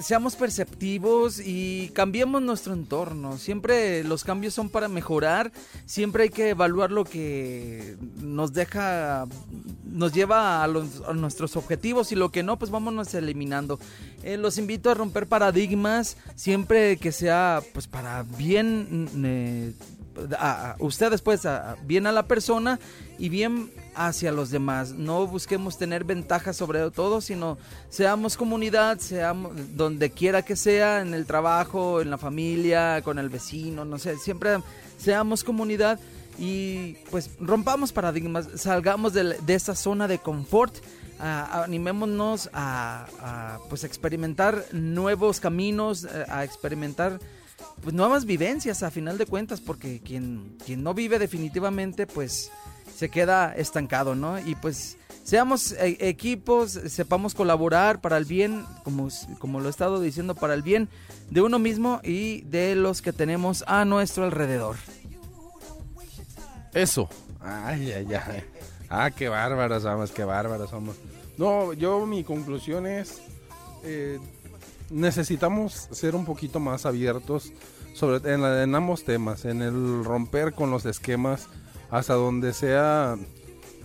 seamos perceptivos y cambiemos nuestro entorno. Siempre los cambios son para mejorar. Siempre hay que evaluar lo que nos deja, nos lleva a, los- a nuestros objetivos y lo que no, pues vámonos eliminando. Eh, los invito a romper paradigmas, siempre que sea, pues para bien. eh, a, a- a- bien a la persona y bien hacia los demás. No busquemos tener ventajas sobre todo, sino seamos comunidad, seamos donde quiera que sea, en el trabajo, en la familia, con el vecino, no sé, siempre seamos comunidad y pues rompamos paradigmas, salgamos de, esa zona de confort. animémonos a, pues experimentar nuevos caminos, a experimentar pues nuevas vivencias a final de cuentas, porque quien, quien no vive definitivamente, pues se queda estancado, ¿no? Y pues seamos eh, equipos, sepamos colaborar para el bien, como, como lo he estado diciendo, para el bien de uno mismo y de los que tenemos a nuestro alrededor. Eso. Ay, ay, ay. Ah, qué bárbaros somos, qué bárbaros somos. No, yo mi conclusión es, eh, necesitamos ser un poquito más abiertos sobre en, la- en ambos temas, en el romper con los esquemas hasta donde sea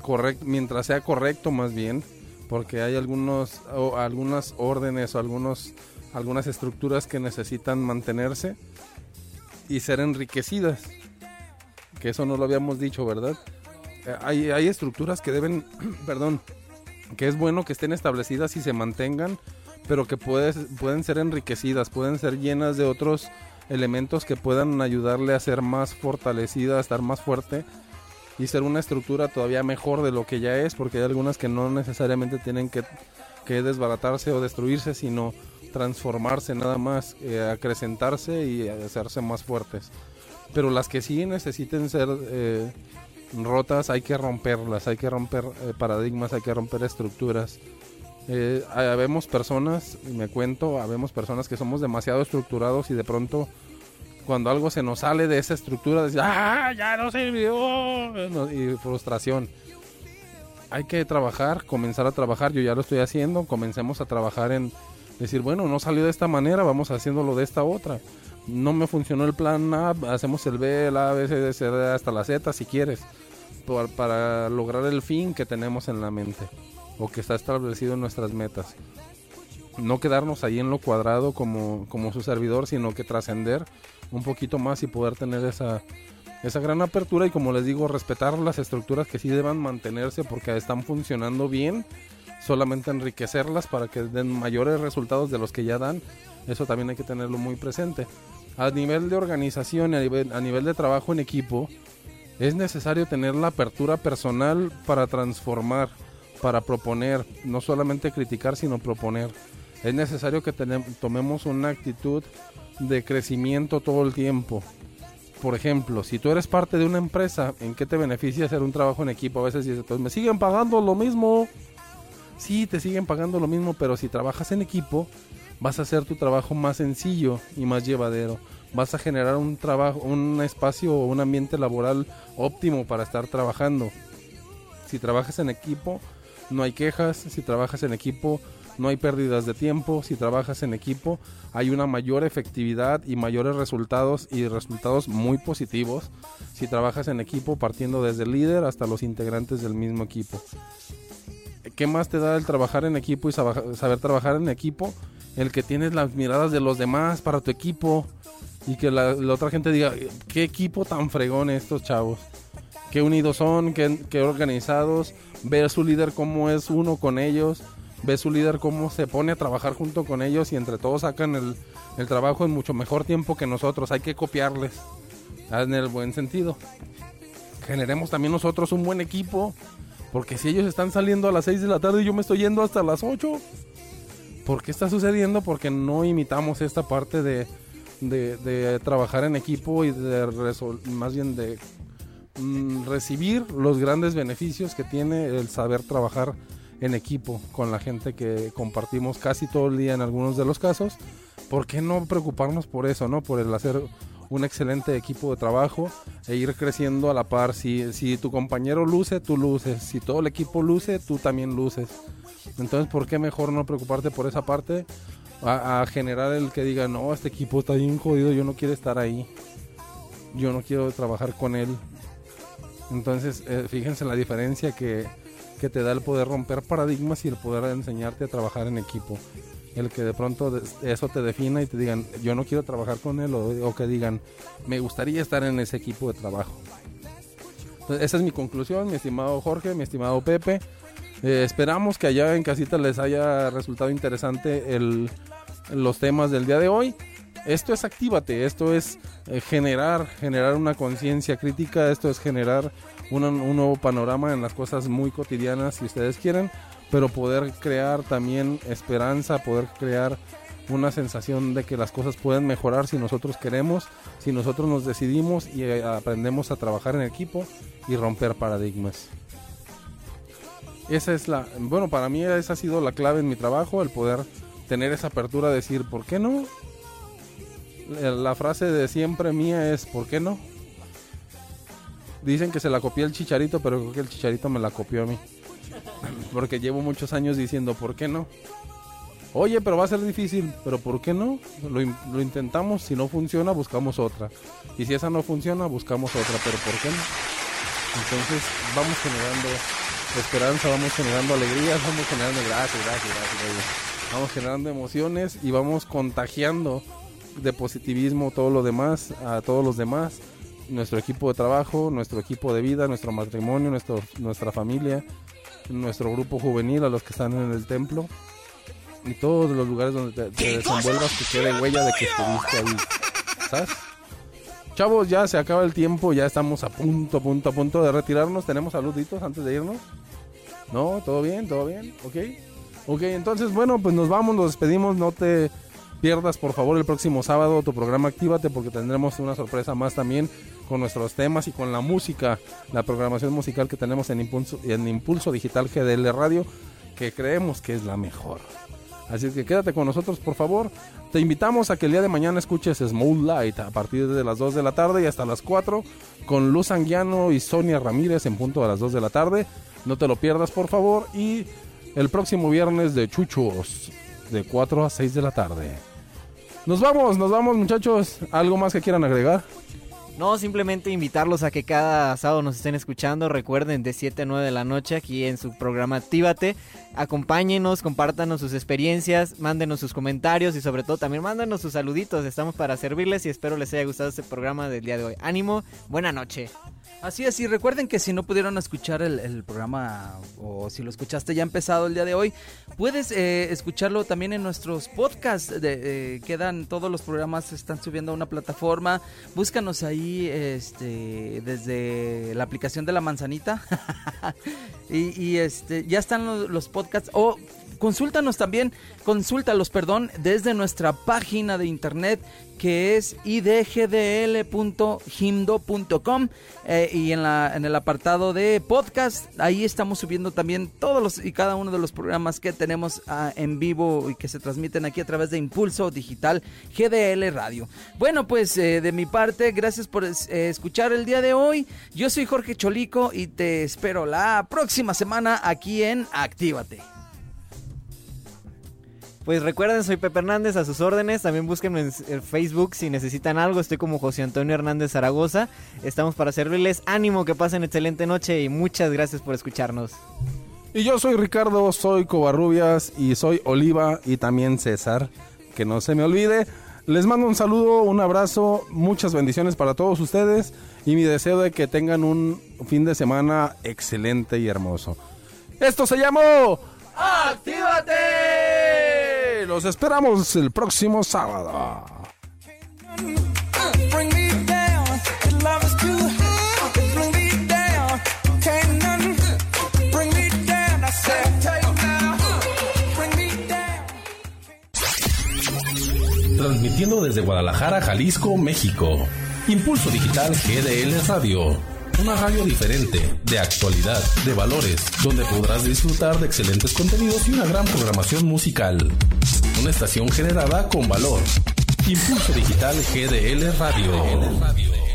correcto, mientras sea correcto más bien, porque hay algunos o algunas órdenes o algunos algunas estructuras que necesitan mantenerse y ser enriquecidas. Que eso no lo habíamos dicho, ¿verdad? Eh, hay, hay estructuras que deben, perdón, que es bueno que estén establecidas y se mantengan, pero que puedes- pueden ser enriquecidas, pueden ser llenas de otros elementos que puedan ayudarle a ser más fortalecida, a estar más fuerte y ser una estructura todavía mejor de lo que ya es, porque hay algunas que no necesariamente tienen que, desbaratarse o destruirse, sino transformarse nada más, eh, acrecentarse y hacerse más fuertes. Pero las que sí necesiten ser eh, rotas hay que romperlas, hay que romper eh, paradigmas, hay que romper estructuras. Eh, habemos personas, me cuento, habemos personas que somos demasiado estructurados y de pronto cuando algo se nos sale de esa estructura, decir, ¡ah, ya no sirvió! No, Y frustración. Hay que trabajar, comenzar a trabajar, yo ya lo estoy haciendo, comencemos a trabajar en decir, bueno, no salió de esta manera, vamos haciéndolo de esta otra. No me funcionó el plan A, hacemos el B, el A, B, C, D, C, hasta la Z si quieres, para lograr el fin que tenemos en la mente o que está establecido en nuestras metas no quedarnos ahí en lo cuadrado como, como su servidor, sino que trascender un poquito más y poder tener esa, esa gran apertura y como les digo, respetar las estructuras que sí deban mantenerse porque están funcionando bien, solamente enriquecerlas para que den mayores resultados de los que ya dan, eso también hay que tenerlo muy presente. A nivel de organización a nivel, a nivel de trabajo en equipo, es necesario tener la apertura personal para transformar, para proponer, no solamente criticar, sino proponer. Es necesario que tomemos una actitud de crecimiento todo el tiempo. Por ejemplo, si tú eres parte de una empresa, ¿en qué te beneficia hacer un trabajo en equipo? A veces dices, pues me siguen pagando lo mismo. Sí, te siguen pagando lo mismo, pero si trabajas en equipo, vas a hacer tu trabajo más sencillo y más llevadero. Vas a generar un trabajo, un espacio o un ambiente laboral óptimo para estar trabajando. Si trabajas en equipo, no hay quejas. Si trabajas en equipo, no hay pérdidas de tiempo. Si trabajas en equipo, hay una mayor efectividad y mayores resultados y resultados muy positivos. Si trabajas en equipo, partiendo desde el líder hasta los integrantes del mismo equipo. ¿Qué más te da el trabajar en equipo y saber trabajar en equipo? El que tienes las miradas de los demás para tu equipo y que la, la otra gente diga, qué equipo tan fregón estos chavos. Qué unidos son, qué, qué organizados. Ver su líder cómo es uno con ellos. Ve su líder cómo se pone a trabajar junto con ellos y entre todos sacan el, trabajo en mucho mejor tiempo que nosotros. Hay que copiarles en el buen sentido. Generemos también nosotros un buen equipo. Porque si ellos están saliendo a las 6 de la tarde y yo me estoy yendo hasta las 8. ¿Por qué está sucediendo? Porque no imitamos esta parte de, de, trabajar en equipo y de más bien de mm, recibir los grandes beneficios que tiene el saber trabajar en equipo con la gente que compartimos casi todo el día en algunos de los casos. ¿Por qué no preocuparnos por eso, no? Por el hacer un excelente equipo de trabajo e ir creciendo a la par. Si, si tu compañero luce, tú luces. Si todo el equipo luce, tú también luces. Entonces, ¿por qué mejor no preocuparte por esa parte? A, a generar el que diga, no, este equipo está bien jodido, yo no quiero estar ahí. Yo no quiero trabajar con él. Entonces, eh, fíjense la diferencia que, que te da el poder romper paradigmas y el poder enseñarte a trabajar en equipo. El que de pronto eso te defina y te digan, yo no quiero trabajar con él, o, o que digan, me gustaría estar en ese equipo de trabajo. Entonces, esa es mi conclusión, mi estimado Jorge, mi estimado Pepe. Eh, esperamos que allá en casita les haya resultado interesante el, los temas del día de hoy. Esto es actívate, esto es eh, generar, generar una conciencia crítica, esto es generar una- un nuevo panorama en las cosas muy cotidianas si ustedes quieren, pero poder crear también esperanza, poder crear una sensación de que las cosas pueden mejorar si nosotros queremos, si nosotros nos decidimos y eh, aprendemos a trabajar en equipo y romper paradigmas. Esa es la, bueno, para mí esa ha sido la clave en mi trabajo, el poder tener esa apertura, decir, ¿por qué no? La, la frase de siempre mía es, ¿por qué no? Dicen que se la copié el chicharito, pero creo que el chicharito me la copió a mí. Porque llevo muchos años diciendo, ¿por qué no? Oye, pero va a ser difícil, pero ¿por qué no? Lo, lo intentamos, si no funciona, buscamos otra. Y si esa no funciona, buscamos otra, pero ¿por qué no? Entonces vamos generando esperanza, vamos generando alegrías, vamos generando gracias, gracias, gracias, gracias. Vamos generando emociones y vamos contagiando de positivismo todo lo demás, a todos los demás, nuestro equipo de trabajo, nuestro equipo de vida, nuestro matrimonio, nuestro, nuestra familia, nuestro grupo juvenil, a los que están en el templo y todos los lugares donde te, te desenvuelvas que quede huella de que estuviste ahí, ¿sabes? Chavos, ya se acaba el tiempo, ya estamos a punto, a punto, a punto de retirarnos. ¿Tenemos saluditos antes de irnos? ¿No? ¿Todo bien? ¿Todo bien? ¿Ok? Ok, entonces, bueno, pues nos vamos, nos despedimos. No te pierdas, por favor, el próximo sábado tu programa Actívate porque tendremos una sorpresa más también con nuestros temas y con la música, la programación musical que tenemos en Impulso, en Impulso Digital GDL Radio, que creemos que es la mejor. Así que quédate con nosotros, por favor. Te invitamos a que el día de mañana escuches Small Light a partir de las 2 de la tarde y hasta las 4 con Luz Anguiano y Sonia Ramírez en punto a las 2 de la tarde. No te lo pierdas, por favor. Y el próximo viernes de Chuchos de 4 a 6 de la tarde. Nos vamos, nos vamos, muchachos. ¿Algo más que quieran agregar? No, simplemente invitarlos a que cada sábado nos estén escuchando. Recuerden, de 7 a 9 de la noche aquí en su programa Actívate. Acompáñenos, compártanos sus experiencias, mándenos sus comentarios y sobre todo también mándenos sus saluditos. Estamos para servirles y espero les haya gustado este programa del día de hoy. Ánimo, buena noche. Así es, y recuerden que si no pudieron escuchar el, el programa o si lo escuchaste ya empezado el día de hoy, puedes eh, escucharlo también en nuestros podcasts. De, eh, quedan todos los programas, se están subiendo a una plataforma. Búscanos ahí este, desde la aplicación de la manzanita. y, y, este, ya están los, los podcasts. O consúltanos también, consúltalos, perdón, desde nuestra página de internet que es idgdl.himdo.com eh, y en, el apartado de podcast, ahí estamos subiendo también todos los y cada uno de los programas que tenemos ah, en vivo y que se transmiten aquí a través de Impulso Digital GDL Radio. Bueno, pues eh, de mi parte, gracias por eh, escuchar el día de hoy. Yo soy Jorge Cholico y te espero la próxima semana aquí en Actívate. Pues recuerden, soy Pepe Hernández, a sus órdenes. También búsquenme en Facebook si necesitan algo. Estoy como José Antonio Hernández Zaragoza. Estamos para servirles. Ánimo, que pasen excelente noche y muchas gracias por escucharnos. Y yo soy Ricardo, soy Covarrubias y soy Oliva y también César. Que no se me olvide. Les mando un saludo, un abrazo, muchas bendiciones para todos ustedes y mi deseo de que tengan un fin de semana excelente y hermoso. Esto se llamó ¡Actívate! Los esperamos el próximo sábado. Transmitiendo desde Guadalajara, Jalisco, México. Impulso Digital GDL Radio. Una radio diferente, de actualidad, de valores, donde podrás disfrutar de excelentes contenidos y una gran programación musical. Una estación generada con valor. Impulso Digital GDL Radio.